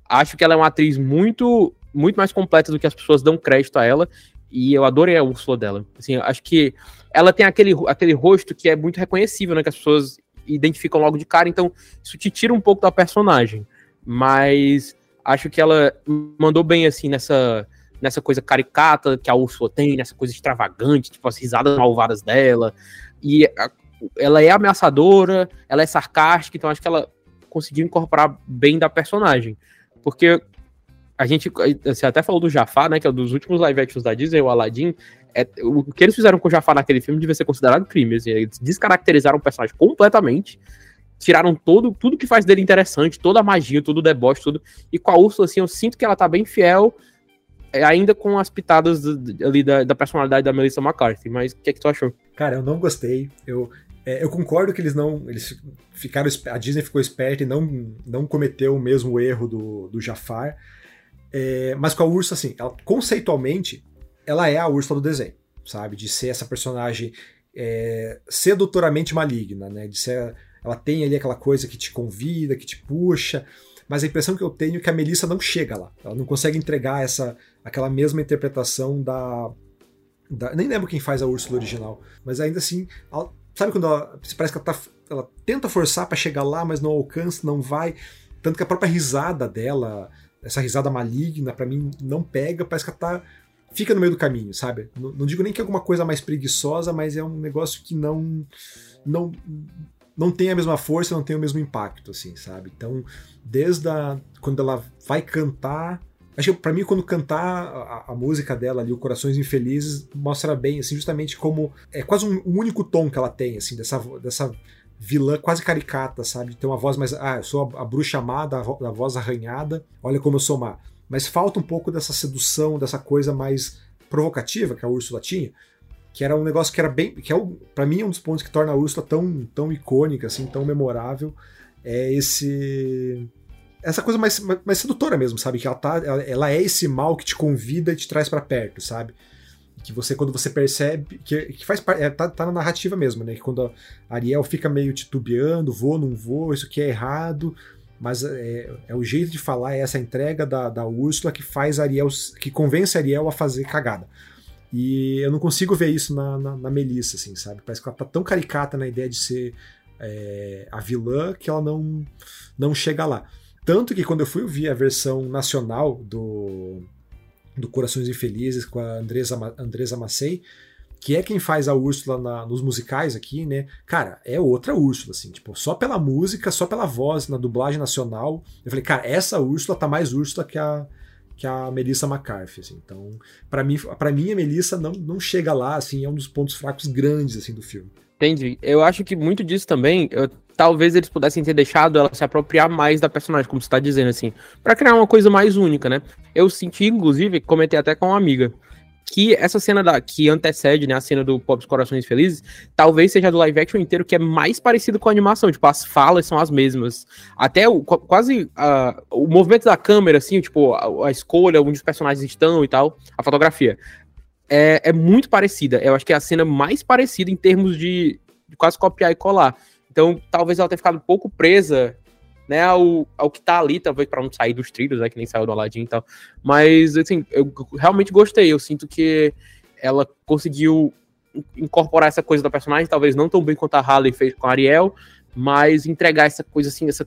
Acho que ela é uma atriz muito, muito mais completa do que as pessoas dão crédito a ela. E eu adorei a Úrsula dela. Assim, acho que ela tem aquele, aquele rosto que é muito reconhecível, né? Que as pessoas identificam logo de cara, então isso te tira um pouco da personagem. Mas acho que ela mandou bem, assim, nessa, nessa coisa caricata que a Úrsula tem, nessa coisa extravagante, tipo as risadas malvadas dela. E a, ela é ameaçadora, ela é sarcástica, então acho que ela conseguiu incorporar bem da personagem. Porque a gente, você até falou do Jafar, né, que é um dos últimos live actions da Disney, o Aladdin, é, o que eles fizeram com o Jafar naquele filme devia ser considerado crime, assim, eles descaracterizaram o personagem completamente, tiraram todo, tudo que faz dele interessante, toda a magia, todo o deboche, tudo. E com a Úrsula, assim, eu sinto que ela tá bem fiel, é, ainda com as pitadas ali da, da personalidade da Melissa McCarthy. Mas o que é que tu achou? Cara, eu não gostei. Eu, é, eu concordo que eles não. Eles ficaram. A Disney ficou esperta e não, não cometeu o mesmo erro do, do Jafar. É, mas com a Úrsula, assim, ela, conceitualmente, ela é a Úrsula do desenho, sabe? De ser essa personagem é, sedutoramente maligna, né? De ser. Ela tem ali aquela coisa que te convida, que te puxa. Mas a impressão que eu tenho é que a Melissa não chega lá. Ela não consegue entregar essa aquela mesma interpretação da, da nem lembro quem faz a Úrsula original, mas ainda assim ela, Sabe quando ela, parece que ela, tá, ela tenta forçar para chegar lá, mas não alcança, não vai. Tanto que a própria risada dela, essa risada maligna, para mim não pega, parece que ela tá fica no meio do caminho, sabe? Não, não, digo nem que é alguma coisa mais preguiçosa, mas é um negócio que não não não tem a mesma força, não tem o mesmo impacto, assim, sabe? Então, desde a, quando ela vai cantar, Acho que pra mim, quando cantar a, a, música dela ali, o Corações Infelizes, mostra bem, assim, justamente como. É quase um, um, único tom que ela tem, assim, dessa, dessa vilã quase caricata, sabe? Tem uma voz mais. Ah, eu sou a, a bruxa amada, a, a, voz arranhada, olha como eu sou má. Mas falta um pouco dessa sedução, dessa coisa mais provocativa que a Úrsula tinha, que era um negócio que era bem. que é, para mim, é um dos pontos que torna a Úrsula tão, tão icônica, assim, tão memorável. É esse essa coisa mais, mais sedutora mesmo, sabe? Que ela, tá, ela, ela é esse mal que te convida e te traz para perto, sabe? Que você, quando você percebe, que, que faz é, tá, tá, na narrativa mesmo, né? Que quando a Ariel fica meio titubeando, vou, não vou, isso aqui é errado, mas é, é, o jeito de falar, é essa entrega da, da Úrsula que faz Ariel, que convence a Ariel a fazer cagada. E eu não consigo ver isso na, na, na Melissa, assim, sabe? Parece que ela tá tão caricata na ideia de ser é, a vilã que ela não, não chega lá. Tanto que quando eu fui ouvir a versão nacional do, do Corações Infelizes com a Andresa, Andresa Massei, que é quem faz a Úrsula na, nos musicais aqui, né? Cara, é outra Úrsula, assim, tipo, só pela música, só pela voz na dublagem nacional. Eu falei, cara, essa Úrsula tá mais Úrsula que a, que a Melissa McCarthy, assim. Então, para mim, para mim a Melissa não, não chega lá, assim, é um dos pontos fracos grandes assim do filme. Entendi. Eu acho que muito disso também, eu, talvez eles pudessem ter deixado ela se apropriar mais da personagem, como você tá dizendo, assim, para criar uma coisa mais única, né? Eu senti, inclusive, comentei até com uma amiga, que essa cena da, que antecede, né, a cena do Pop Corações Felizes, talvez seja do live action inteiro que é mais parecido com a animação, tipo, as falas são as mesmas. Até o, quase uh, o movimento da câmera, assim, tipo, a, a, escolha, onde os personagens estão e tal, a fotografia é, é muito parecida. Eu acho que é a cena mais parecida em termos de, de quase copiar e colar. Então, talvez ela tenha ficado um pouco presa né, ao, ao que tá ali, talvez para não sair dos trilhos, né, que nem saiu do Aladdin e tal. Mas, assim, eu realmente gostei. Eu sinto que ela conseguiu incorporar essa coisa da personagem, talvez não tão bem quanto a Harley fez com a Ariel, mas entregar essa coisa assim, essa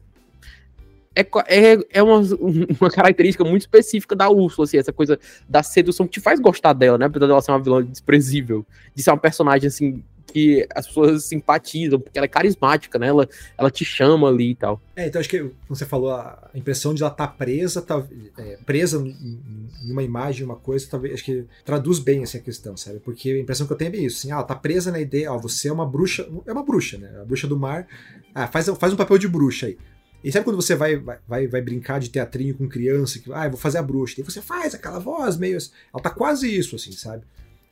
é, é, é uma, [LAUGHS] uma característica muito específica da Úrsula, assim, essa coisa da sedução que te faz gostar dela, né? Apesar dela ser uma vilã desprezível, de ser uma personagem, assim, que as pessoas simpatizam, porque ela é carismática, né? Ela, ela te chama ali e tal. É, então acho que, como você falou, a impressão de ela estar tá presa, tá, é, presa em, uma imagem, uma coisa, talvez, acho que traduz bem essa questão, sabe? Porque a impressão que eu tenho é bem isso, assim, ah, ela tá presa na ideia, ó, você é uma bruxa, é uma bruxa, né? A bruxa do mar, ah, faz, faz um papel de bruxa aí. E sabe quando você vai, vai, vai brincar de teatrinho com criança, que, ah, vou fazer a bruxa, e você faz aquela voz meio. Assim, ela tá quase isso, assim, sabe?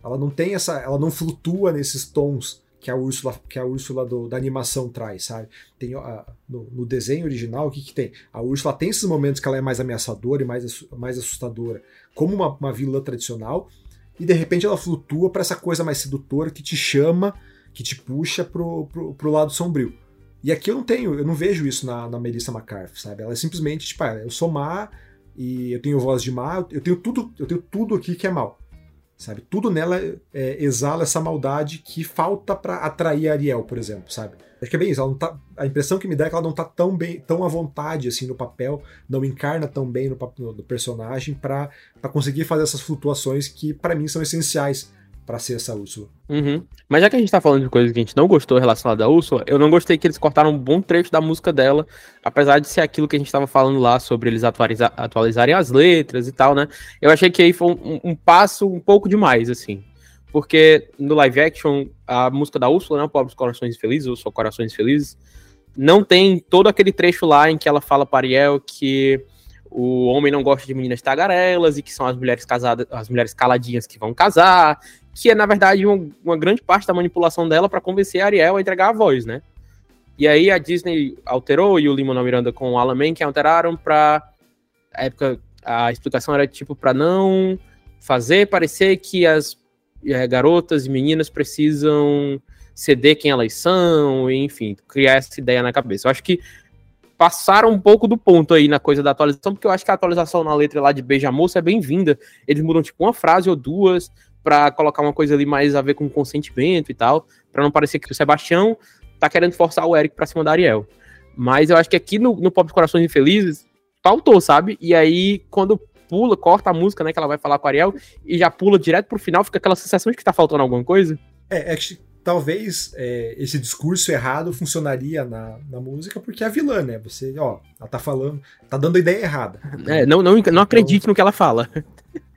Ela não tem essa. Ela não flutua nesses tons que a Úrsula, que a Úrsula do, da animação traz, sabe? Tem no, no, desenho original, o que, que tem? A Úrsula tem esses momentos que ela é mais ameaçadora e mais, mais assustadora, como uma, uma vilã tradicional, e de repente ela flutua para essa coisa mais sedutora que te chama, que te puxa pro, pro, pro lado sombrio. E aqui eu não tenho, eu não vejo isso na, na Melissa McCarthy, sabe? Ela é simplesmente, tipo, ah, eu sou má e eu tenho voz de má, eu tenho tudo, eu tenho tudo aqui que é mal. Sabe? Tudo nela é, exala essa maldade que falta para atrair a Ariel, por exemplo, sabe? Acho que é bem isso, ela não tá, a impressão que me dá é que ela não tá tão bem, tão à vontade assim no papel, não encarna tão bem no, no, no personagem para conseguir fazer essas flutuações que para mim são essenciais para ser essa Úrsula. Uhum. Mas já que a gente tá falando de coisas que a gente não gostou relacionada à Úrsula, eu não gostei que eles cortaram um bom trecho da música dela, apesar de ser aquilo que a gente tava falando lá sobre eles atualiza atualizarem as letras e tal, né? Eu achei que aí foi um, um, passo um pouco demais, assim. Porque no live action, a música da Úrsula, né? Pobres Corações Felizes, ou Só Corações Felizes, não tem todo aquele trecho lá em que ela fala para Ariel que o homem não gosta de meninas tagarelas e que são as mulheres casadas, as mulheres caladinhas que vão casar, que é na verdade uma, uma grande parte da manipulação dela para convencer a Ariel a entregar a voz, né? E aí a Disney alterou e o Lima Miranda com o Alan Menken alteraram para a época a explicação era tipo para não fazer parecer que as é, garotas e meninas precisam ceder quem elas são, enfim, criar essa ideia na cabeça. Eu acho que passaram um pouco do ponto aí na coisa da atualização, porque eu acho que a atualização na letra lá de Beija Moça é bem-vinda. Eles mudam tipo uma frase ou duas para colocar uma coisa ali mais a ver com consentimento e tal, para não parecer que o Sebastião tá querendo forçar o Eric pra cima da Ariel. Mas eu acho que aqui no, no Pop Corações Infelizes faltou, sabe? E aí, quando pula, corta a música, né, que ela vai falar com a Ariel, e já pula direto pro final, fica aquela sensação de que tá faltando alguma coisa. É, é que talvez é, esse discurso errado funcionaria na, na música porque é a vilã, né? Você, ó, ela tá falando, tá dando a ideia errada. É, não, não, não acredite então, no que ela fala.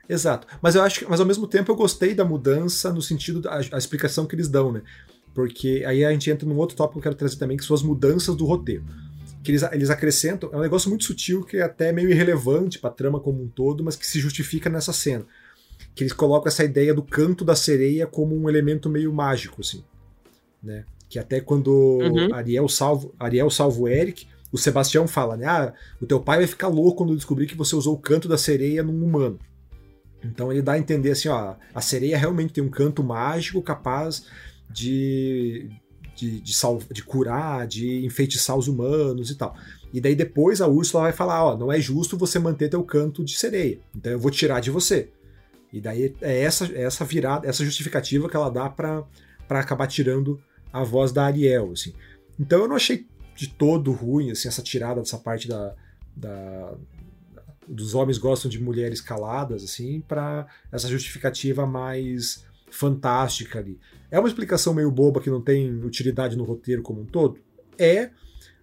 Exato. Mas eu acho que, mas ao mesmo tempo eu gostei da mudança no sentido da a explicação que eles dão, né? Porque aí a gente entra num outro tópico que eu quero trazer também, que são as mudanças do roteiro. Que eles, eles acrescentam, é um negócio muito sutil que é até meio irrelevante pra trama como um todo, mas que se justifica nessa cena que eles colocam essa ideia do canto da sereia como um elemento meio mágico, assim, né? Que até quando uhum. Ariel salva, Ariel salva o Eric, o Sebastião fala, né? Ah, o teu pai vai ficar louco quando descobrir que você usou o canto da sereia num humano. Então ele dá a entender assim, ó, a sereia realmente tem um canto mágico capaz de de, de, de curar, de enfeitiçar os humanos e tal. E daí depois a Úrsula vai falar, ó, não é justo você manter teu canto de sereia. Então eu vou tirar de você. E daí é essa, é essa virada, essa justificativa que ela dá para acabar tirando a voz da Ariel, assim. Então eu não achei de todo ruim, assim, essa tirada dessa parte da, da dos homens gostam de mulheres caladas, assim, para essa justificativa mais fantástica ali. É uma explicação meio boba que não tem utilidade no roteiro como um todo? É,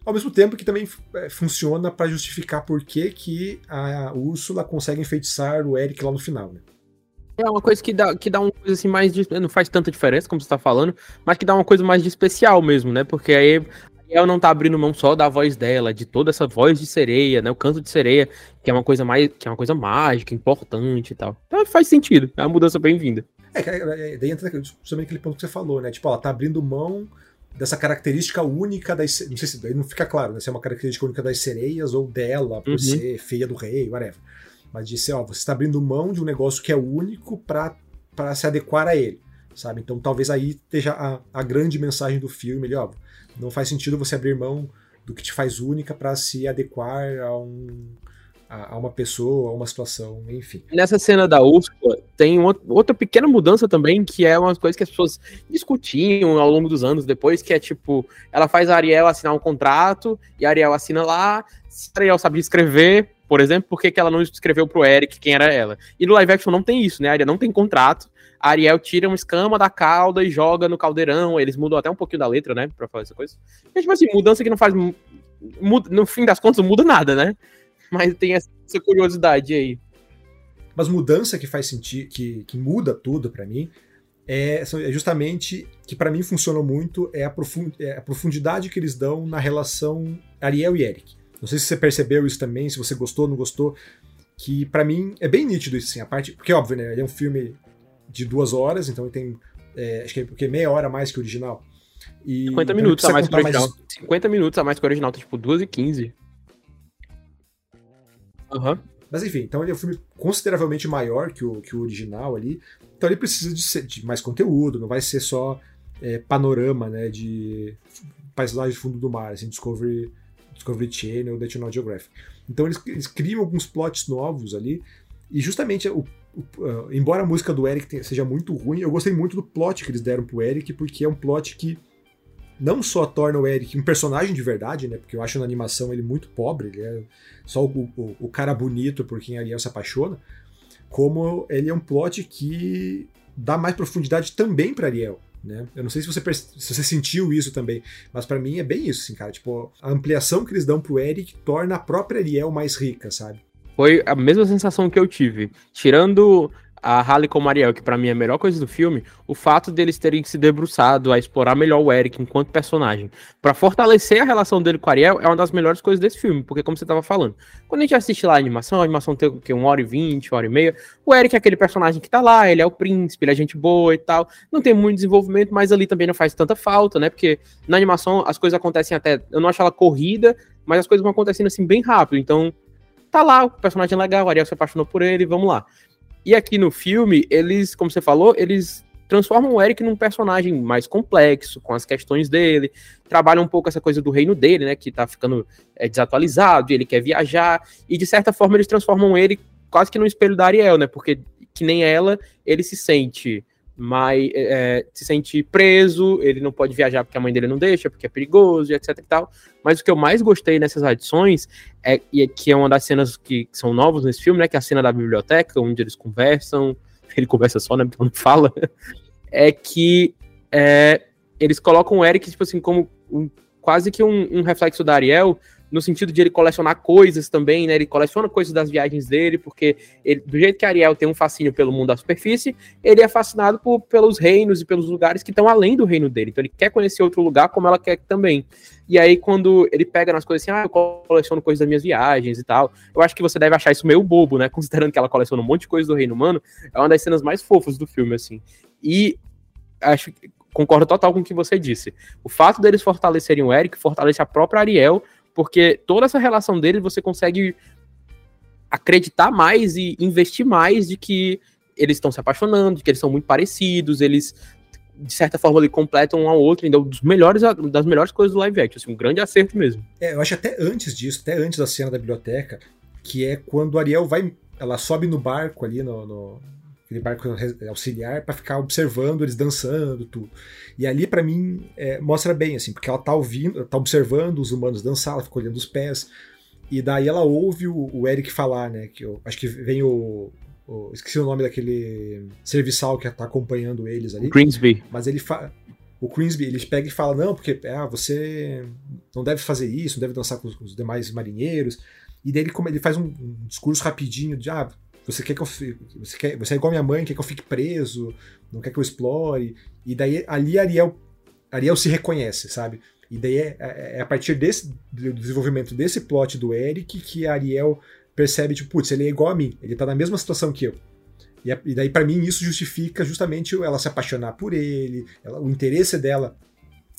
ao mesmo tempo que também é, funciona para justificar por que, que a Úrsula consegue enfeitiçar o Eric lá no final, né? É uma coisa que dá, que dá uma coisa assim mais. De, não faz tanta diferença, como você tá falando, mas que dá uma coisa mais de especial mesmo, né? Porque aí ela não tá abrindo mão só da voz dela, de toda essa voz de sereia, né? O canto de sereia, que é uma coisa mais. que é uma coisa mágica, importante e tal. Então faz sentido, é uma mudança bem-vinda. É, daí entra justamente aquele ponto que você falou, né? Tipo, ela tá abrindo mão dessa característica única das. Não sei se daí não fica claro, né? Se é uma característica única das sereias ou dela, por uhum. ser feia do rei, whatever. Mas disse, ó, você está abrindo mão de um negócio que é único para se adequar a ele, sabe? Então talvez aí esteja a, a grande mensagem do filme, ele, ó, não faz sentido você abrir mão do que te faz única para se adequar a um a, uma pessoa, a uma situação, enfim. Nessa cena da Úrsula, tem uma, outra pequena mudança também, que é uma coisa que as pessoas discutiam ao longo dos anos depois, que é tipo, ela faz a Ariel assinar um contrato, e a Ariel assina lá, se a Ariel sabe escrever, por exemplo, por que, que ela não escreveu pro Eric quem era ela? E no live action não tem isso, né? A Ariel não tem contrato. Ariel tira uma escama da cauda e joga no caldeirão. Eles mudam até um pouquinho da letra, né? Pra fazer essa coisa. É tipo assim, mudança que não faz. Muda, no fim das contas, não muda nada, né? Mas tem essa curiosidade aí. Mas mudança que faz sentido, que, que muda tudo para mim, é, é, justamente que para mim funcionou muito é a, é a profundidade que eles dão na relação Ariel e Eric. Não sei se você percebeu isso também, se você gostou, não gostou. Que para mim é bem nítido isso, assim, a parte. Porque, óbvio, né? Ele é um filme de duas horas, então ele tem. É, acho que é porque meia hora a mais que o original. E, 50 então minutos a mais que o original. Mais... 50 minutos a mais que o original, tá tipo 2 e 15. Uhum. Mas enfim, então ele é um filme consideravelmente maior que o, que o original ali. Então ele precisa de, ser, de mais conteúdo, não vai ser só é, panorama né, de paisagens de fundo do mar, assim, Discovery Discovery Channel, National Geographic. Então eles, eles criam alguns plots novos ali, e justamente o, o, uh, embora a música do Eric tenha, seja muito ruim, eu gostei muito do plot que eles deram pro Eric, porque é um plot que não só torna o Eric um personagem de verdade, né? Porque eu acho na animação ele muito pobre, ele é só o, o, o cara bonito por quem Ariel se apaixona, como ele é um plot que dá mais profundidade também para Ariel. Né? Eu não sei se você, se você sentiu isso também, mas para mim é bem isso, assim, cara. Tipo, a ampliação que eles dão pro Eric torna a própria Ariel mais rica, sabe? Foi a mesma sensação que eu tive. Tirando a Halle com Mariel, que para mim é a melhor coisa do filme, o fato deles terem se debruçado a explorar melhor o Eric enquanto personagem, para fortalecer a relação dele com a Ariel, é uma das melhores coisas desse filme, porque como você tava falando, quando a gente assiste lá a animação, a animação tem o quê? Uma hora e vinte, uma hora e meia, o Eric é aquele personagem que tá lá, ele é o príncipe, ele é gente boa e tal, não tem muito desenvolvimento, mas ali também não faz tanta falta, né, porque na animação as coisas acontecem até, eu não acho ela corrida, mas as coisas vão acontecendo assim bem rápido, então tá lá, o personagem é legal, Ariel se apaixonou por ele, vamos lá. E aqui no filme, eles, como você falou, eles transformam o Eric num personagem mais complexo, com as questões dele, trabalham um pouco essa coisa do reino dele, né, que tá ficando é, desatualizado, ele quer viajar, e de certa forma eles transformam ele quase que no espelho da Ariel, né, porque que nem ela, ele se sente mas é, se sente preso, ele não pode viajar porque a mãe dele não deixa, porque é perigoso, etc e tal. Mas o que eu mais gostei nessas adições, é, e é que é uma das cenas que, que são novas nesse filme, né, que é a cena da biblioteca, onde eles conversam, [LAUGHS] ele conversa só, né, porque não fala, [LAUGHS] é que é, eles colocam o Eric, tipo assim, como um, quase que um, um reflexo da Ariel, no sentido de ele colecionar coisas também, né? Ele coleciona coisas das viagens dele, porque ele, do jeito que Ariel tem um fascínio pelo mundo da superfície, ele é fascinado por, pelos reinos e pelos lugares que estão além do reino dele. Então ele quer conhecer outro lugar como ela quer também. E aí, quando ele pega nas coisas assim, ah, eu coleciono coisas das minhas viagens e tal, eu acho que você deve achar isso meio bobo, né? [LAUGHS] Considerando que ela coleciona um monte de coisas do reino humano, é uma das cenas mais fofas do filme, assim. E acho concordo total com o que você disse. O fato deles fortalecerem o Eric fortalece a própria Ariel, porque toda essa relação dele você consegue acreditar mais e investir mais de que eles estão se apaixonando, de que eles são muito parecidos, eles de certa forma ali completam um ao outro, então dos melhores das melhores coisas do live action, assim, um grande acerto mesmo. É, eu acho até antes disso, até antes da cena da biblioteca, que é quando Ariel vai, ela sobe no barco ali no, no aquele barco auxiliar para ficar observando eles dançando tudo. E ali para mim é, mostra bem assim, porque ela tá ouvindo, tá observando os humanos dançar, ela fica olhando os pés. E daí ela ouve o, o Eric falar, né, que eu acho que vem o, o, esqueci o nome daquele serviçal que tá acompanhando eles ali. Greensby. Mas ele fala o Queensby, ele pega e fala, não, porque ah, você não deve fazer isso, não deve dançar com os, com os demais marinheiros. E daí ele, ele faz um, um discurso rapidinho de, ah, você quer que eu você quer, você é igual minha mãe, quer que eu fique preso, não quer que eu explore. E daí ali Ariel Ariel se reconhece, sabe? E daí é, é, é a partir desse do desenvolvimento desse plot do Eric que Ariel percebe tipo, putz, ele é igual a mim, ele tá na mesma situação que eu. E, e daí para mim isso justifica justamente ela se apaixonar por ele, ela, o interesse dela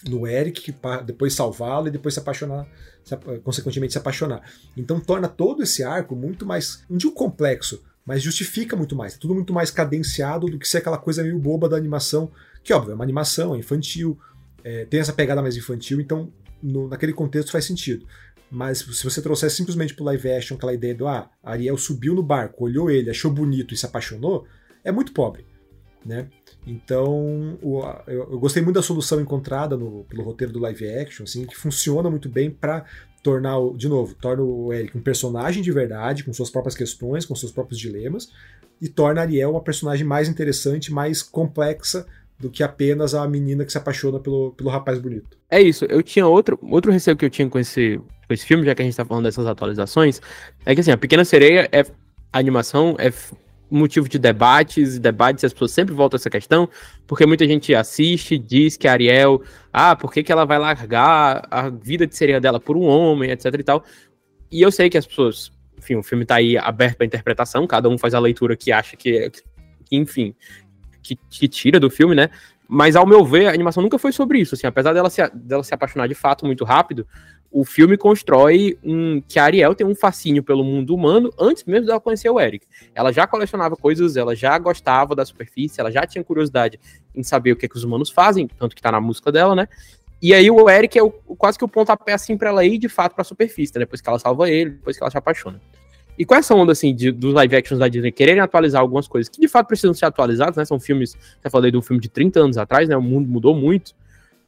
no Eric, depois salvá-lo e depois se apaixonar, se, consequentemente se apaixonar. Então torna todo esse arco muito mais, não digo complexo, mas justifica muito mais. É tudo muito mais cadenciado do que ser aquela coisa meio boba da animação, que óbvio, é uma animação, é infantil, é, tem essa pegada mais infantil, então no, naquele contexto faz sentido. Mas se você trouxer simplesmente pro live action aquela ideia do ah, Ariel subiu no barco, olhou ele, achou bonito e se apaixonou, é muito pobre. Né? Então, o, eu, eu, gostei muito da solução encontrada no, pelo roteiro do live action, assim, que funciona muito bem para tornar, de novo, torna o Eric um personagem de verdade, com suas próprias questões, com seus próprios dilemas, e torna a Ariel uma personagem mais interessante, mais complexa do que apenas a menina que se apaixona pelo, pelo rapaz bonito. É isso, eu tinha outro, outro receio que eu tinha com esse, com esse filme, já que a gente tá falando dessas atualizações, é que assim, a Pequena Sereia é a animação é motivo de debates, debates, as pessoas sempre voltam a essa questão, porque muita gente assiste, diz que a Ariel, ah, por que, que ela vai largar a vida de sereia dela por um homem, etc e tal. E eu sei que as pessoas, enfim, o filme tá aí aberto para interpretação, cada um faz a leitura que acha que, que enfim, que, que, tira do filme, né? Mas ao meu ver, a animação nunca foi sobre isso, assim, apesar dela se, dela se apaixonar de fato muito rápido, o filme constrói um, que a Ariel tem um fascínio pelo mundo humano antes mesmo dela conhecer o Eric. Ela já colecionava coisas, ela já gostava da superfície, ela já tinha curiosidade em saber o que, é que os humanos fazem, tanto que tá na música dela, né? E aí o Eric é o, quase que o pontapé assim para ela ir de fato para a superfície, né? depois que ela salva ele, depois que ela se apaixona. E é essa onda, assim, de, dos live actions da Disney quererem atualizar algumas coisas que de fato precisam ser atualizadas, né? São filmes, já falei de um filme de 30 anos atrás, né? O mundo mudou muito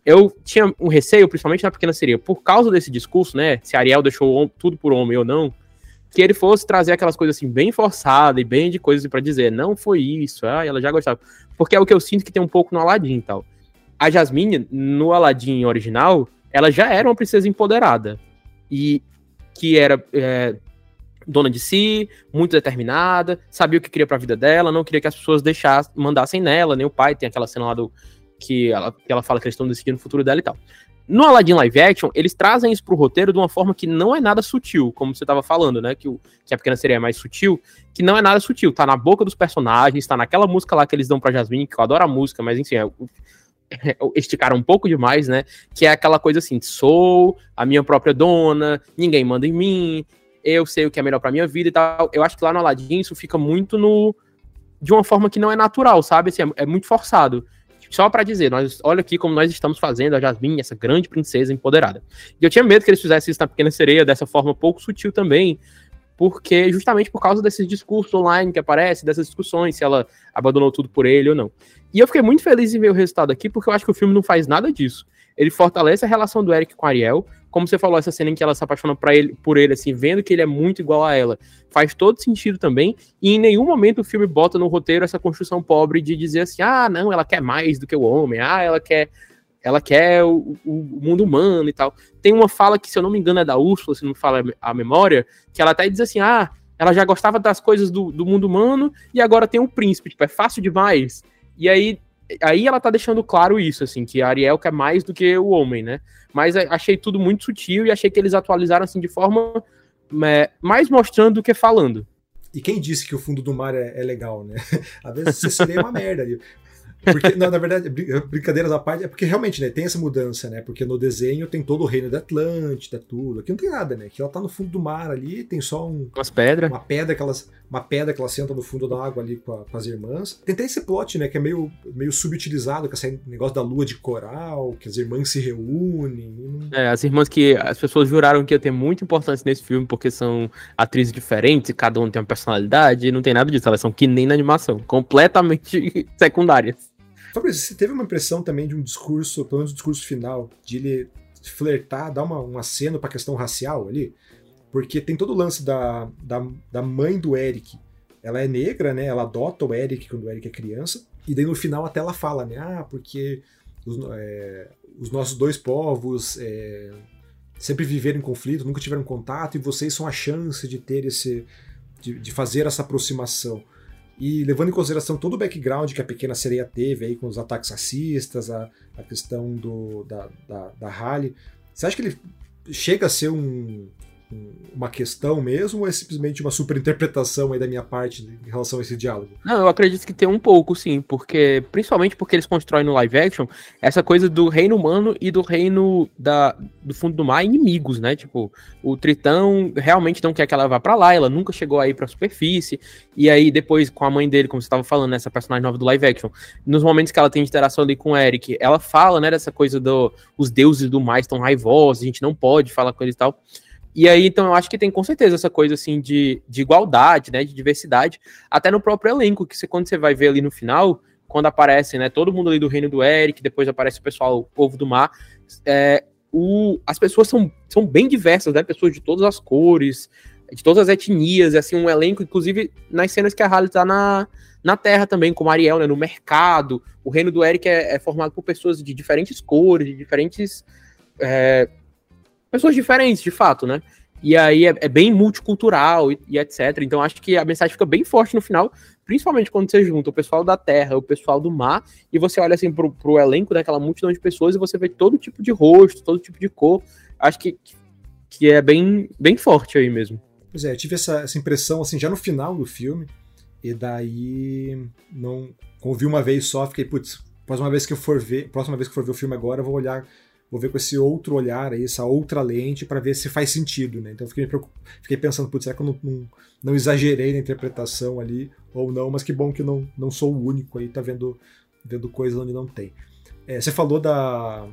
eu tinha um receio, principalmente na pequena seria, por causa desse discurso, né? Se Ariel deixou tudo por homem ou não, que ele fosse trazer aquelas coisas assim, bem forçadas e bem de coisas para dizer, não foi isso, ah, ela já gostava. Porque é o que eu sinto que tem um pouco no Aladdin e tal. A Jasmine, no Aladdin original, ela já era uma princesa empoderada. E que era. É, dona de si, muito determinada, sabia o que queria para a vida dela, não queria que as pessoas deixassem, mandassem nela, nem o pai, tem aquela cena lá do que ela, que ela fala que eles estão decidindo o futuro dela e tal. No Aladdin Live Action, eles trazem isso pro roteiro de uma forma que não é nada sutil, como você tava falando, né? Que, o, que a pequena sereia é mais sutil, que não é nada sutil. Tá na boca dos personagens, tá naquela música lá que eles dão pra Jasmine, que eu adoro a música, mas enfim, é, é, esticaram um pouco demais, né? Que é aquela coisa assim: sou a minha própria dona, ninguém manda em mim, eu sei o que é melhor pra minha vida e tal. Eu acho que lá no Aladdin isso fica muito no. de uma forma que não é natural, sabe? Assim, é, é muito forçado. Só para dizer, nós, olha aqui como nós estamos fazendo a Jasmine, essa grande princesa empoderada. E eu tinha medo que eles fizessem isso na Pequena Sereia dessa forma pouco sutil também, porque justamente por causa desses discursos online que aparecem, dessas discussões, se ela abandonou tudo por ele ou não. E eu fiquei muito feliz em ver o resultado aqui, porque eu acho que o filme não faz nada disso. Ele fortalece a relação do Eric com Ariel, como você falou, essa cena em que ela se apaixona pra ele, por ele, assim, vendo que ele é muito igual a ela, faz todo sentido também. E em nenhum momento o filme bota no roteiro essa construção pobre de dizer assim, ah, não, ela quer mais do que o homem, ah, ela quer. Ela quer o, o mundo humano e tal. Tem uma fala que, se eu não me engano, é da Úrsula, se não me fala a memória, que ela até diz assim: ah, ela já gostava das coisas do, do mundo humano e agora tem um príncipe, tipo, é fácil demais. E aí aí ela tá deixando claro isso, assim, que a Ariel quer mais do que o homem, né? Mas achei tudo muito sutil e achei que eles atualizaram, assim, de forma é, mais mostrando do que falando. E quem disse que o fundo do mar é, é legal, né? [LAUGHS] Às vezes você seria uma merda. Porque, não, na verdade, brincadeiras à parte, é porque realmente, né, tem essa mudança, né? Porque no desenho tem todo o reino da Atlântida, tudo. Aqui não tem nada, né? Aqui ela tá no fundo do mar ali, tem só um. Umas pedras. Uma pedra que elas. Uma pedra que ela senta no fundo da água ali com, a, com, as irmãs. Tem até esse plot, né? Que é meio, meio subutilizado, com esse negócio da lua de coral, que as irmãs se reúnem. É, as irmãs que as pessoas juraram que ia ter muito importância nesse filme, porque são atrizes diferentes cada um tem uma personalidade, e não tem nada disso. Elas são que nem na animação, completamente [LAUGHS] secundárias. Fabrício, você teve uma impressão também de um discurso, pelo menos o discurso final, de ele flertar, dar uma, um aceno para a questão racial ali? Porque tem todo o lance da, da, da mãe do Eric. Ela é negra, né? Ela adota o Eric quando o Eric é criança. E daí no final até ela fala, né? Ah, porque os, é, os nossos dois povos é, sempre viveram em conflito, nunca tiveram contato, e vocês são a chance de ter esse. de, de fazer essa aproximação. E levando em consideração todo o background que a Pequena Sereia teve aí com os ataques racistas, a, a questão do, da, da, da Halle, você acha que ele chega a ser um, uma questão mesmo ou é simplesmente uma superinterpretação aí da minha parte em relação a esse diálogo? Não, eu acredito que tem um pouco, sim, porque principalmente porque eles constroem no live action essa coisa do reino humano e do reino da, do fundo do mar inimigos, né? Tipo, o Tritão realmente não quer que ela vá para lá, ela nunca chegou aí para superfície, e aí depois com a mãe dele, como você estava falando, essa personagem nova do live action, nos momentos que ela tem interação ali com o Eric, ela fala, né, dessa coisa do os deuses do mar estão raivosos, a gente não pode falar com eles e tal. E aí, então, eu acho que tem com certeza essa coisa, assim, de, de igualdade, né, de diversidade, até no próprio elenco, que você, quando você vai ver ali no final, quando aparece, né, todo mundo ali do reino do Eric, depois aparece o pessoal, o povo do mar, é, o, as pessoas são, são bem diversas, né, pessoas de todas as cores, de todas as etnias, assim, um elenco, inclusive nas cenas que a Halle tá na, na Terra também, como Ariel, né, no mercado, o reino do Eric é, é formado por pessoas de diferentes cores, de diferentes... É, pessoas diferentes, de fato, né? E aí é, é bem multicultural e, e, etc. Então acho que a mensagem fica bem forte no final, principalmente quando você junta o pessoal da terra, o pessoal do mar, e você olha assim pro, pro elenco daquela multidão de pessoas e você vê todo tipo de rosto, todo tipo de cor. Acho que, que é bem, bem forte aí mesmo. Pois é, eu tive essa, essa impressão assim já no final do filme, e daí não. Ouvi uma vez só, fiquei, putz, próxima vez que eu for ver, próxima vez que for ver o filme agora, eu vou olhar vou ver com esse outro olhar aí, essa outra lente, para ver se faz sentido, né? Então fiquei, fiquei pensando, putz, será que eu não, não, não, exagerei na interpretação ali ou não? Mas que bom que não, não sou o único aí, tá vendo, vendo coisas onde não tem. É, você falou da,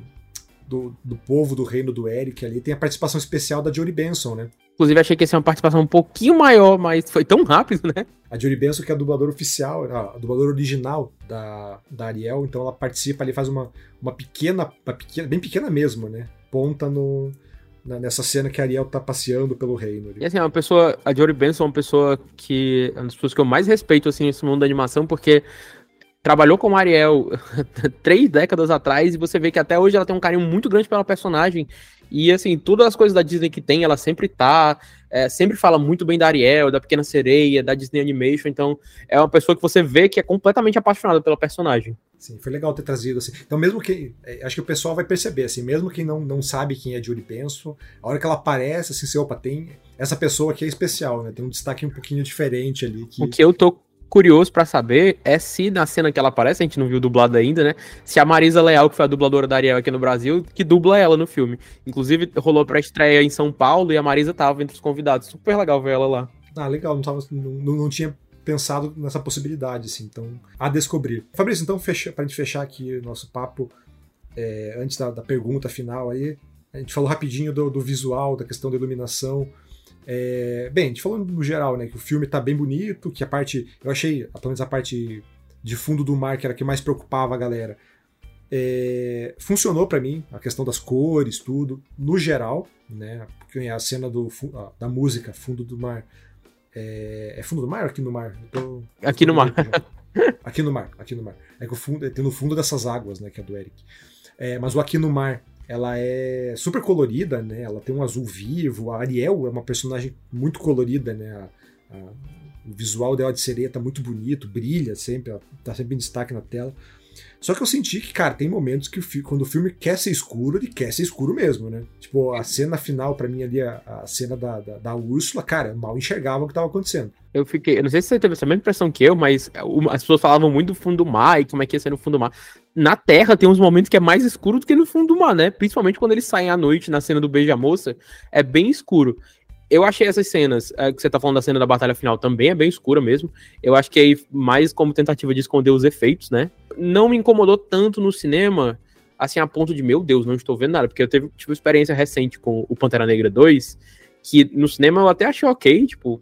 do, do povo do reino do Eric ali, tem a participação especial da Jory Benson, né? Inclusive, achei que ia ser uma participação um pouquinho maior, mas foi tão rápido, né? A Jory Benson, que é a dubladora oficial, a dubladora original da, da Ariel, então ela participa ali, faz uma, uma pequena, uma pequena, bem pequena mesmo, né? Ponta no, nessa cena que a Ariel tá passeando pelo reino. Ali. E assim, é uma pessoa, a Jory Benson é uma pessoa que é uma das pessoas que eu mais respeito, assim, nesse mundo da animação, porque trabalhou com Ariel [LAUGHS] três décadas atrás e você vê que até hoje ela tem um carinho muito grande pela personagem. E assim, todas as coisas da Disney que tem, ela sempre tá. É, sempre fala muito bem da Ariel, da Pequena Sereia, da Disney Animation. Então, é uma pessoa que você vê que é completamente apaixonada pela personagem. Sim, foi legal ter trazido assim. Então, mesmo que. É, acho que o pessoal vai perceber, assim, mesmo quem não, não sabe quem é Julie Penso, a hora que ela aparece, assim, você, opa, tem. Essa pessoa aqui é especial, né? Tem um destaque um pouquinho diferente ali. Que... O que eu tô curioso para saber é se na cena que ela aparece, a gente não viu dublado ainda, né? Se a Marisa Leal, que foi a dubladora da Ariel aqui no Brasil, que dubla ela no filme. Inclusive, rolou pra estreia em São Paulo e a Marisa tava entre os convidados. Super legal ver ela lá. Ah, legal. Não, tava, não, não tinha pensado nessa possibilidade, assim. Então, a descobrir. Fabrício, então, fecha, pra gente fechar aqui o nosso papo, é, antes da, da pergunta final aí, a gente falou rapidinho do, do visual, da questão da iluminação. É, bem, a gente falou no geral, né, que o filme tá bem bonito, que a parte. Eu achei, pelo menos a parte de fundo do mar, que era a que mais preocupava a galera. É, funcionou para mim, a questão das cores, tudo, no geral, né? Porque a cena do, da música, Fundo do Mar. É, é Fundo do Mar ou aqui no mar? Tô, aqui no mar. aqui no mar, aqui no mar. É que o fundo, tem no fundo dessas águas, né? Que é do Eric. É, mas o Aqui no Mar ela é super colorida, né? Ela tem um azul vivo. A Ariel é uma personagem muito colorida, né? A, a, o visual dela de sereia tá muito bonito, brilha sempre, ela tá sempre em destaque na tela. Só que eu senti que, cara, tem momentos que o quando o filme quer ser escuro, ele quer ser escuro mesmo, né? Tipo, a cena final, para mim, ali, a, a cena da, da, da, Úrsula, cara, mal enxergava o que tava acontecendo. Eu fiquei, eu não sei se você teve essa mesma impressão que eu, mas as pessoas falavam muito do fundo do mar e como é que ia ser no fundo do mar. Na Terra tem uns momentos que é mais escuro do que no fundo do mar, né? Principalmente quando eles saem à noite na cena do Beija-Moça, é bem escuro eu achei essas cenas, é, que você tá falando da cena da batalha final, também é bem escura mesmo. Eu acho que aí, mais como tentativa de esconder os efeitos, né? Não me incomodou tanto no cinema, assim, a ponto de, meu Deus, não estou vendo nada. Porque eu tive, tive experiência recente com o Pantera Negra 2, que no cinema eu até achei ok, tipo,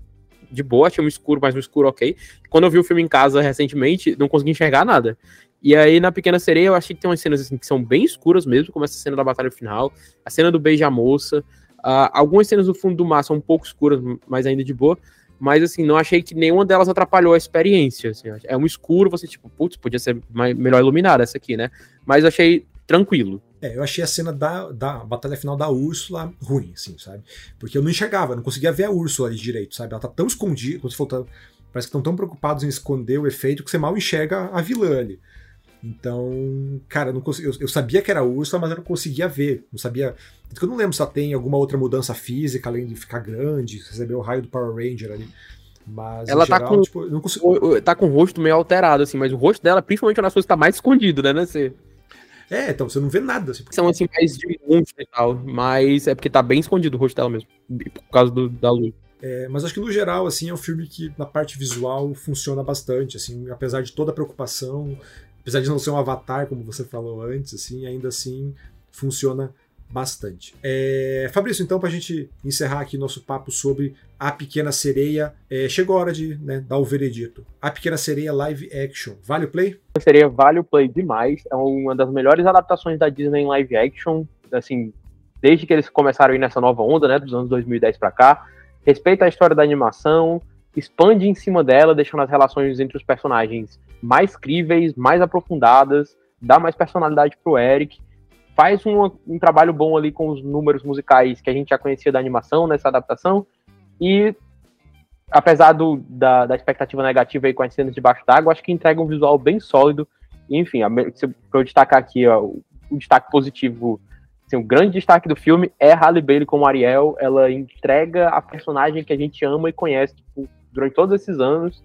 de boa, achei um escuro, mas um escuro ok. Quando eu vi o filme em casa recentemente, não consegui enxergar nada. E aí, na Pequena Sereia, eu achei que tem umas cenas assim, que são bem escuras mesmo, como essa cena da batalha final, a cena do beija-moça, Uh, algumas cenas do fundo do mar são um pouco escuras, mas ainda de boa. Mas assim, não achei que nenhuma delas atrapalhou a experiência. Assim, é um escuro, você, tipo, putz, podia ser mais, melhor iluminada essa aqui, né? Mas achei tranquilo. É, eu achei a cena da, da batalha final da Úrsula ruim, assim, sabe? Porque eu não enxergava, não conseguia ver a Úrsula ali direito, sabe? Ela tá tão escondida, quando você falou, tá, parece que estão tão preocupados em esconder o efeito que você mal enxerga a vilã ali. Então, cara, eu, não consegui, eu, eu, sabia que era Úrsula, mas eu não conseguia ver. Não sabia. Eu não lembro se ela tem alguma outra mudança física, além de ficar grande, receber o raio do Power Ranger ali. Mas, ela tá geral, com, tipo, não consigo... tá com o rosto meio alterado, assim, mas o rosto dela, principalmente nas coisas, tá mais escondido, né, né? Você... É, então você não vê nada. Assim, São assim, mais de monstro e tal, mas é porque tá bem escondido o rosto dela mesmo, por causa do, da luz. É, mas acho que no geral, assim, é um filme que na parte visual funciona bastante, assim, apesar de toda a preocupação, apesar de não ser um avatar, como você falou antes, assim, ainda assim funciona bastante. É, Fabrício, então, para a gente encerrar aqui nosso papo sobre A Pequena Sereia, é, chegou a hora de né, dar o veredito. A Pequena Sereia live action, vale o play? A Sereia vale o play demais, é uma das melhores adaptações da Disney live action, assim, desde que eles começaram a ir nessa nova onda, né, dos anos 2010 para cá. Respeita a história da animação, expande em cima dela, deixando as relações entre os personagens mais críveis, mais aprofundadas, dá mais personalidade pro Eric, faz um, um trabalho bom ali com os números musicais que a gente já conhecia da animação nessa adaptação, e apesar do, da, da expectativa negativa aí com as cenas debaixo d'água, acho que entrega um visual bem sólido, enfim, para eu destacar aqui ó, o, o destaque positivo Assim, o grande destaque do filme é Halle Bailey como Ariel. Ela entrega a personagem que a gente ama e conhece tipo, durante todos esses anos,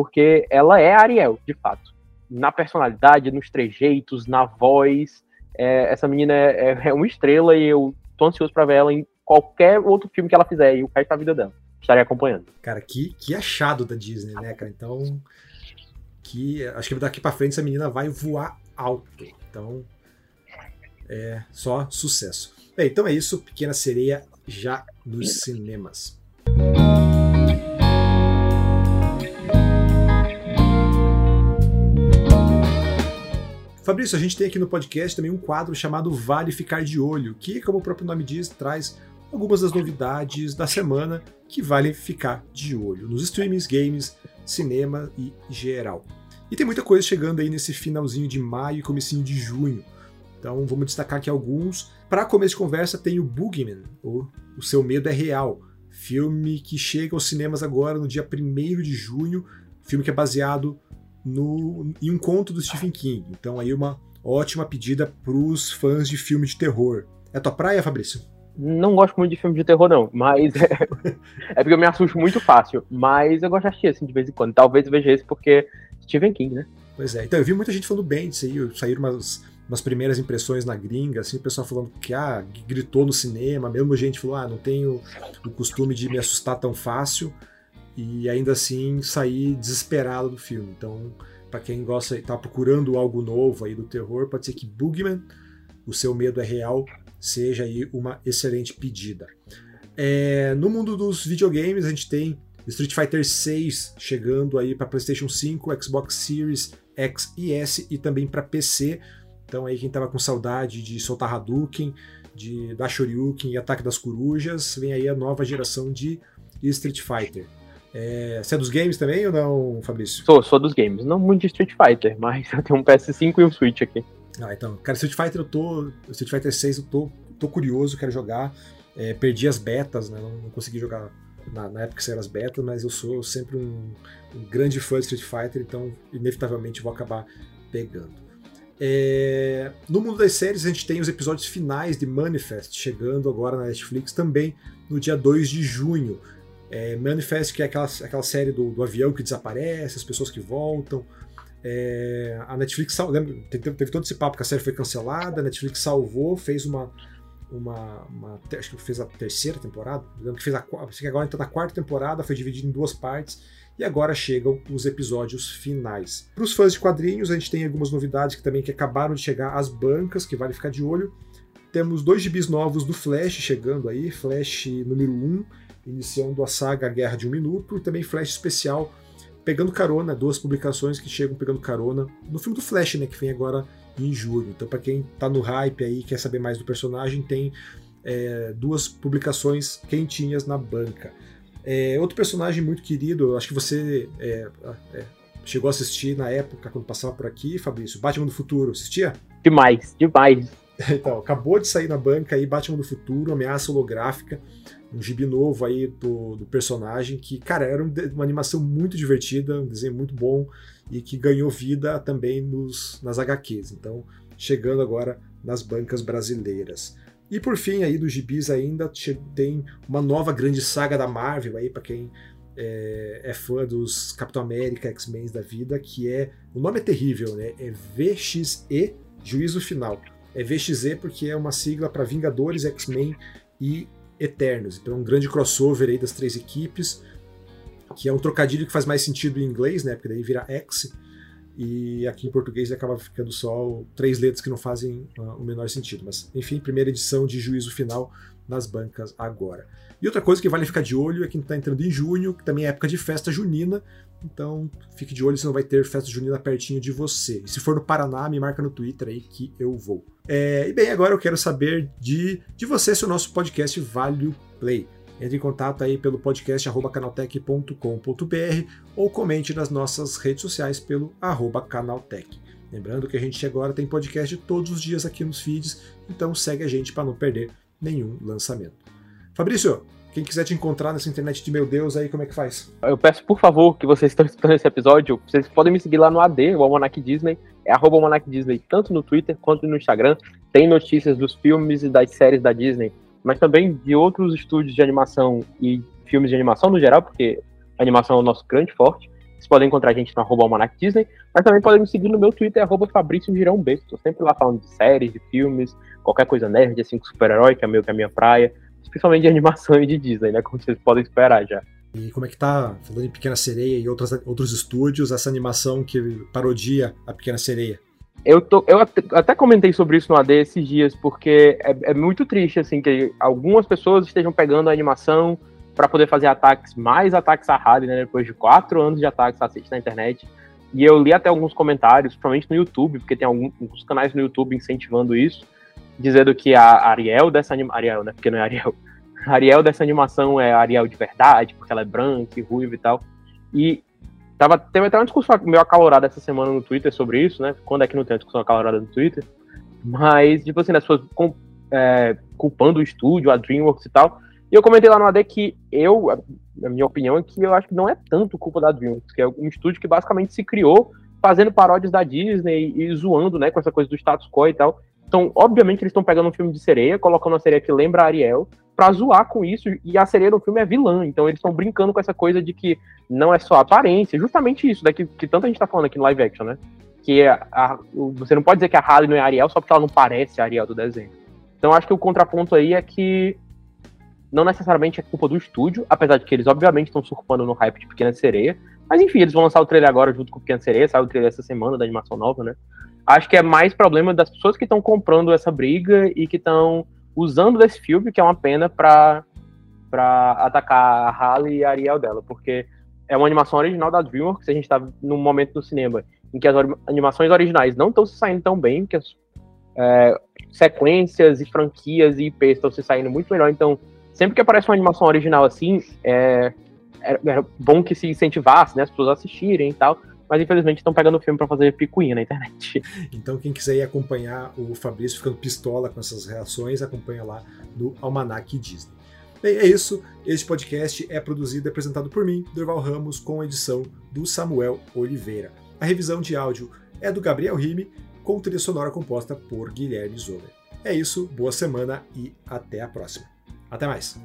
porque ela é Ariel, de fato. Na personalidade, nos trejeitos, na voz. É, essa menina é, é, é, uma estrela e eu tô ansioso pra ver ela em qualquer outro filme que ela fizer e o resto da vida dela. Estarei acompanhando. Cara, que, que achado da Disney, né, cara? Então, que acho que daqui para frente essa menina vai voar alto. Então, é só sucesso. Bem, então é isso. Pequena Sereia já nos cinemas. Fabrício, a gente tem aqui no podcast também um quadro chamado Vale Ficar de Olho, que, como o próprio nome diz, traz algumas das novidades da semana que valem ficar de olho nos streamings, games, cinema e geral. E tem muita coisa chegando aí nesse finalzinho de maio e comecinho de junho. Então vamos destacar aqui alguns. Para começo de conversa tem o Boogeyman, ou O Seu Medo é Real, filme que chega aos cinemas agora no dia 1 de junho, filme que é baseado no, em um conto do Stephen King. Então aí uma ótima pedida para os fãs de filme de terror. É tua praia, Fabrício? Não gosto muito de filme de terror, não, mas é, [LAUGHS] é porque eu me assusto muito fácil. Mas eu gosto de assistir assim de vez em quando. Talvez eu veja esse porque Stephen King, né? Pois é, então eu vi muita gente falando bem disso aí, saíram umas, umas primeiras impressões na gringa, assim, o pessoal falando que ah, gritou no cinema, mesmo gente falou, ah, não tenho o costume de me assustar tão fácil, e ainda assim sair desesperado do filme. Então, para quem gosta e tá procurando algo novo aí do terror, pode ser que Boogeyman, o seu medo é real, seja aí uma excelente pedida. É, no mundo dos videogames, a gente tem Street Fighter 6 chegando aí para PlayStation 5, Xbox Series X e S e também para PC. Então aí quem tava com saudade de soltar Hadouken, de dar Shoryuken e Ataque das Corujas, vem aí a nova geração de Street Fighter. É, você é dos games também ou não, Fabrício? Sou, sou dos games. Não muito de Street Fighter, [LAUGHS] mas eu tenho um PS5 e um Switch aqui. Ah, então. Cara, Street Fighter eu tô. Street Fighter 6 eu tô, tô curioso, quero jogar. É, perdi as betas, né? Não, não consegui jogar na, na, época que saíram as betas, mas eu sou sempre um, um, grande fã de Street Fighter, então inevitavelmente vou acabar pegando. É, no mundo das séries, a gente tem os episódios finais de Manifest chegando agora na Netflix também no dia 2 de junho. É, Manifest, que é aquela, aquela série do, do, avião que desaparece, as pessoas que voltam. É, a Netflix lembra, teve, teve todo esse papo que a série foi cancelada, a Netflix salvou, fez uma, uma, uma, acho que fez a terceira temporada, lembro que fez a que agora então na quarta temporada, foi dividido em duas partes e agora chegam os episódios finais. Para os fãs de quadrinhos, a gente tem algumas novidades que também que acabaram de chegar às bancas, que vale ficar de olho. Temos dois gibis novos do Flash chegando aí, Flash número 1, iniciando a saga Guerra de um Minuto, e também Flash especial, pegando carona, duas publicações que chegam pegando carona no filme do Flash, né, que vem agora em julho. Então, para quem está no hype aí, quer saber mais do personagem, tem é, duas publicações quentinhas na banca. É, outro personagem muito querido, acho que você é, é, chegou a assistir na época, quando passava por aqui, Fabrício, Batman do Futuro, assistia? Demais, demais. [LAUGHS] Então, acabou de sair na banca aí Batman do Futuro, ameaça holográfica, um gibi novo aí do, do personagem, que, cara, era uma animação muito divertida, um desenho muito bom, e que ganhou vida também nos, nas HQs. Então, chegando agora nas bancas brasileiras. E por fim, aí dos gibis ainda tem uma nova grande saga da Marvel aí para quem é, é, fã dos Capitão América, X-Men da vida, que é o nome é terrível, né? É VXE Juízo Final. É VXE porque é uma sigla para Vingadores, X-Men e Eternos. Então, um grande crossover aí das três equipes que é um trocadilho que faz mais sentido em inglês, né? Porque daí vira X, e aqui em português acaba ficando só três letras que não fazem uh, o menor sentido. Mas, enfim, primeira edição de Juízo Final nas bancas agora. E outra coisa que vale ficar de olho é que está entrando em junho, que também é época de festa junina, então fique de olho se não vai ter festa junina pertinho de você. E se for no Paraná, me marca no Twitter aí que eu vou. É, e bem, agora eu quero saber de, de você se o nosso podcast vale o play. Entre em contato aí pelo podcast canaltech.com.br ou comente nas nossas redes sociais pelo arroba canaltech. Lembrando que a gente agora tem podcast todos os dias aqui nos feeds, então segue a gente para não perder nenhum lançamento. Fabrício, quem quiser te encontrar nessa internet de meu Deus aí, como é que faz? Eu peço, por favor, que vocês estão escutando esse episódio, vocês podem me seguir lá no AD, o Almanac Disney, é arroba Almanac Disney, tanto no Twitter quanto no Instagram. Tem notícias dos filmes e das séries da Disney mas também de outros estúdios de animação e filmes de animação no geral, porque a animação é o nosso grande forte. Vocês podem encontrar a gente no arroba Almanac Disney, mas também podem me seguir no meu Twitter, arroba Fabrício Girão B. Estou sempre lá falando de séries, de filmes, qualquer coisa nerd, assim, super-herói, que é meio que a minha praia, principalmente de animação e de Disney, né, como vocês podem esperar já. E como é que tá, falando em Pequena Sereia e outros, outros estúdios, essa animação que parodia a Pequena Sereia? Eu, tô, eu até comentei sobre isso no AD esses dias, porque é, é muito triste, assim, que algumas pessoas estejam pegando a animação para poder fazer ataques, mais ataques a Harley, né, depois de quatro anos de ataques assiste na internet. E eu li até alguns comentários, principalmente no YouTube, porque tem alguns canais no YouTube incentivando isso, dizendo que a Ariel dessa animação. Ariel, né? Porque não é Ariel. A [LAUGHS] Ariel dessa animação é Ariel de verdade, porque ela é branca e ruiva e tal. E Tava, teve até uma discussão meio acalorada essa semana no Twitter sobre isso, né? Quando é que não tem uma discussão acalorada no Twitter? Mas, tipo assim, as pessoas com, é, culpando o estúdio, a DreamWorks e tal. E eu comentei lá no AD que eu, a minha opinião é que eu acho que não é tanto culpa da DreamWorks, que é um estúdio que basicamente se criou fazendo paródias da Disney e zoando, né, com essa coisa do status quo e tal. Então, obviamente, eles estão pegando um filme de sereia, colocando uma sereia que lembra Ariel, pra zoar com isso, e a sereia no filme é vilã. Então, eles estão brincando com essa coisa de que não é só aparência, justamente isso, daqui que tanta gente tá falando aqui no live action, né? Que a, a, você não pode dizer que a Halle não é Ariel só porque ela não parece a Ariel do desenho. Então, acho que o contraponto aí é que não necessariamente é culpa do estúdio, apesar de que eles obviamente estão surfando no hype de Pequena Sereia. Mas enfim, eles vão lançar o trailer agora junto com Pequena Sereia, saiu o trailer essa semana da animação nova, né? Acho que é mais problema das pessoas que estão comprando essa briga e que estão usando desse filme, que é uma pena, pra, pra atacar a Halle e a Ariel dela, porque é uma animação original da DreamWorks, a gente tá num momento no cinema em que as animações originais não estão se saindo tão bem, que as é, sequências e franquias e IPs estão se saindo muito melhor, então sempre que aparece uma animação original assim, é, é, é bom que se incentivasse, né, as pessoas assistirem e tal, mas infelizmente estão pegando o filme para fazer picuinha na internet. Então quem quiser ir acompanhar o Fabrício ficando pistola com essas reações, acompanha lá no Almanac Disney. Bem, é isso. Este podcast é produzido e apresentado por mim, Durval Ramos, com edição do Samuel Oliveira. A revisão de áudio é do Gabriel Rime, com trilha sonora composta por Guilherme Zoller. É isso, boa semana e até a próxima. Até mais!